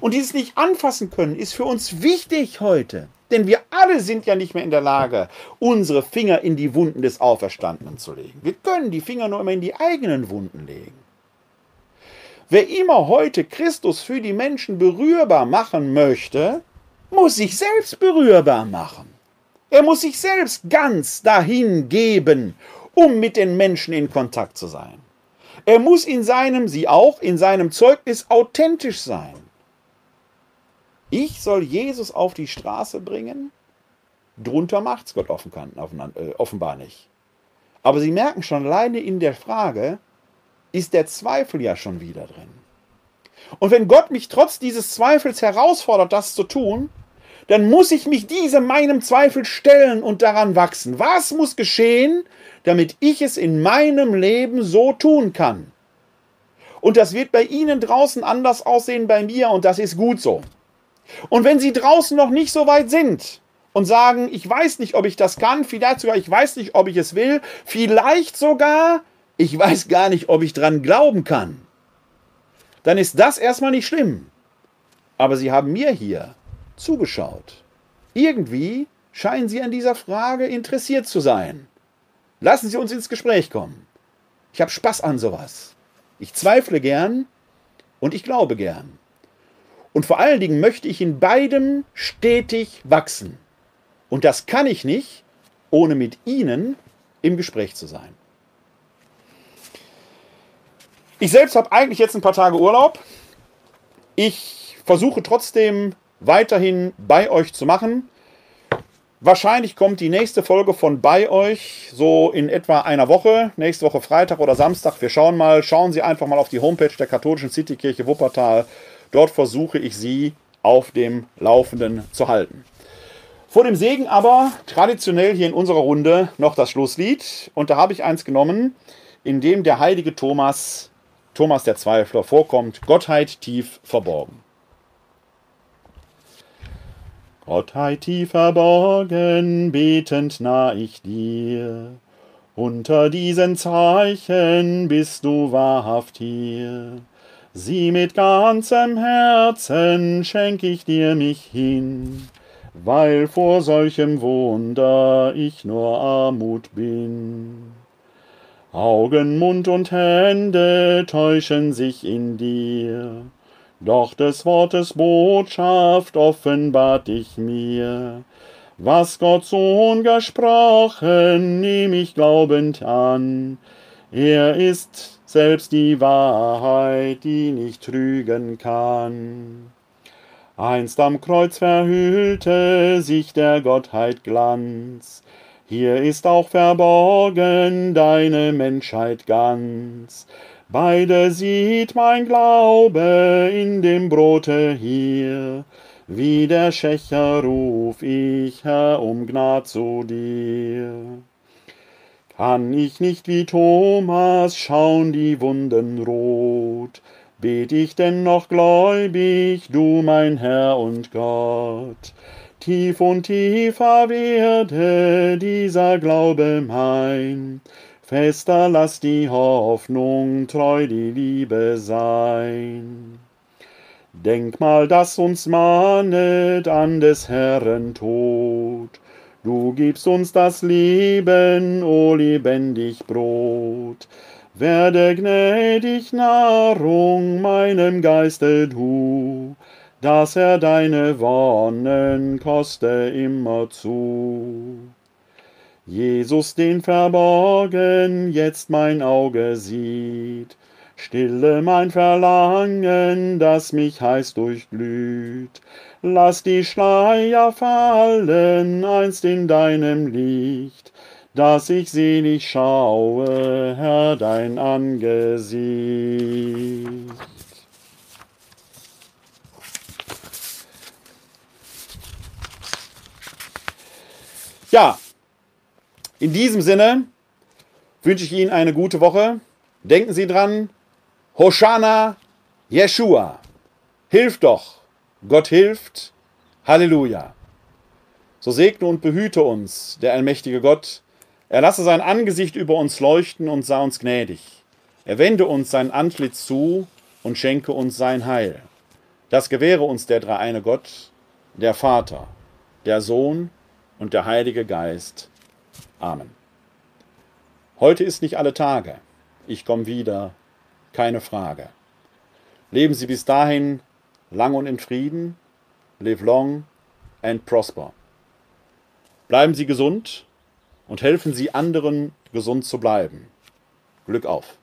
Und dieses nicht anfassen können ist für uns wichtig heute, denn wir alle sind ja nicht mehr in der Lage, unsere Finger in die Wunden des Auferstandenen zu legen. Wir können die Finger nur immer in die eigenen Wunden legen. Wer immer heute Christus für die Menschen berührbar machen möchte, muss sich selbst berührbar machen. Er muss sich selbst ganz dahin geben um mit den Menschen in Kontakt zu sein. Er muss in seinem, sie auch, in seinem Zeugnis authentisch sein. Ich soll Jesus auf die Straße bringen? Drunter macht's Gott äh, offenbar nicht. Aber Sie merken schon, alleine in der Frage ist der Zweifel ja schon wieder drin. Und wenn Gott mich trotz dieses Zweifels herausfordert, das zu tun, dann muss ich mich diesem meinem Zweifel stellen und daran wachsen. Was muss geschehen, damit ich es in meinem Leben so tun kann. Und das wird bei Ihnen draußen anders aussehen bei mir und das ist gut so. Und wenn Sie draußen noch nicht so weit sind und sagen, ich weiß nicht, ob ich das kann, vielleicht sogar, ich weiß nicht, ob ich es will, vielleicht sogar, ich weiß gar nicht, ob ich dran glauben kann, dann ist das erstmal nicht schlimm. Aber Sie haben mir hier zugeschaut. Irgendwie scheinen Sie an dieser Frage interessiert zu sein. Lassen Sie uns ins Gespräch kommen. Ich habe Spaß an sowas. Ich zweifle gern und ich glaube gern. Und vor allen Dingen möchte ich in beidem stetig wachsen. Und das kann ich nicht, ohne mit Ihnen im Gespräch zu sein. Ich selbst habe eigentlich jetzt ein paar Tage Urlaub. Ich versuche trotzdem weiterhin bei euch zu machen. Wahrscheinlich kommt die nächste Folge von bei euch so in etwa einer Woche, nächste Woche Freitag oder Samstag. Wir schauen mal, schauen Sie einfach mal auf die Homepage der katholischen Citykirche Wuppertal. Dort versuche ich Sie auf dem Laufenden zu halten. Vor dem Segen aber traditionell hier in unserer Runde noch das Schlusslied. Und da habe ich eins genommen, in dem der heilige Thomas, Thomas der Zweifler, vorkommt. Gottheit tief verborgen. Gottheit tief verborgen, betend nah ich dir. Unter diesen Zeichen bist du wahrhaft hier. Sieh mit ganzem Herzen schenk ich dir mich hin. weil vor solchem Wunder ich nur Armut bin. Augen, Mund und Hände täuschen sich in dir, doch des Wortes Botschaft offenbart ich mir. Was Gott Sohn gesprochen, nehm ich glaubend an. Er ist selbst die Wahrheit, die nicht trügen kann. Einst am Kreuz verhüllte sich der Gottheit Glanz, hier ist auch verborgen deine Menschheit ganz. Beide sieht mein Glaube in dem Brote hier, wie der Schächer ruf ich, Herr, um Gnad zu dir. Kann ich nicht wie Thomas schauen die Wunden rot, bet ich denn noch gläubig, du mein Herr und Gott. Tief und tiefer werde dieser Glaube mein, fester lass die Hoffnung, treu die Liebe sein. Denkmal, das uns mahnet an des Herren Tod. Du gibst uns das Leben, o lebendig Brot. Werde gnädig Nahrung meinem Geiste du, dass er deine Wonnen koste immerzu. Jesus den Verborgen jetzt mein Auge sieht, Stille mein Verlangen, das mich heiß durchglüht. Lass die Schleier fallen einst in deinem Licht, dass ich selig schaue, Herr, dein Angesicht. Ja, in diesem Sinne wünsche ich Ihnen eine gute Woche. Denken Sie dran, Hoshana, Jeshua. Hilf doch, Gott hilft. Halleluja. So segne und behüte uns der allmächtige Gott. Er lasse sein Angesicht über uns leuchten und sei uns gnädig. Er wende uns sein Antlitz zu und schenke uns sein Heil. Das gewähre uns der dreieine Gott, der Vater, der Sohn und der Heilige Geist. Amen. Heute ist nicht alle Tage. Ich komme wieder keine Frage. Leben Sie bis dahin lang und in Frieden. Live long and prosper. Bleiben Sie gesund und helfen Sie anderen, gesund zu bleiben. Glück auf.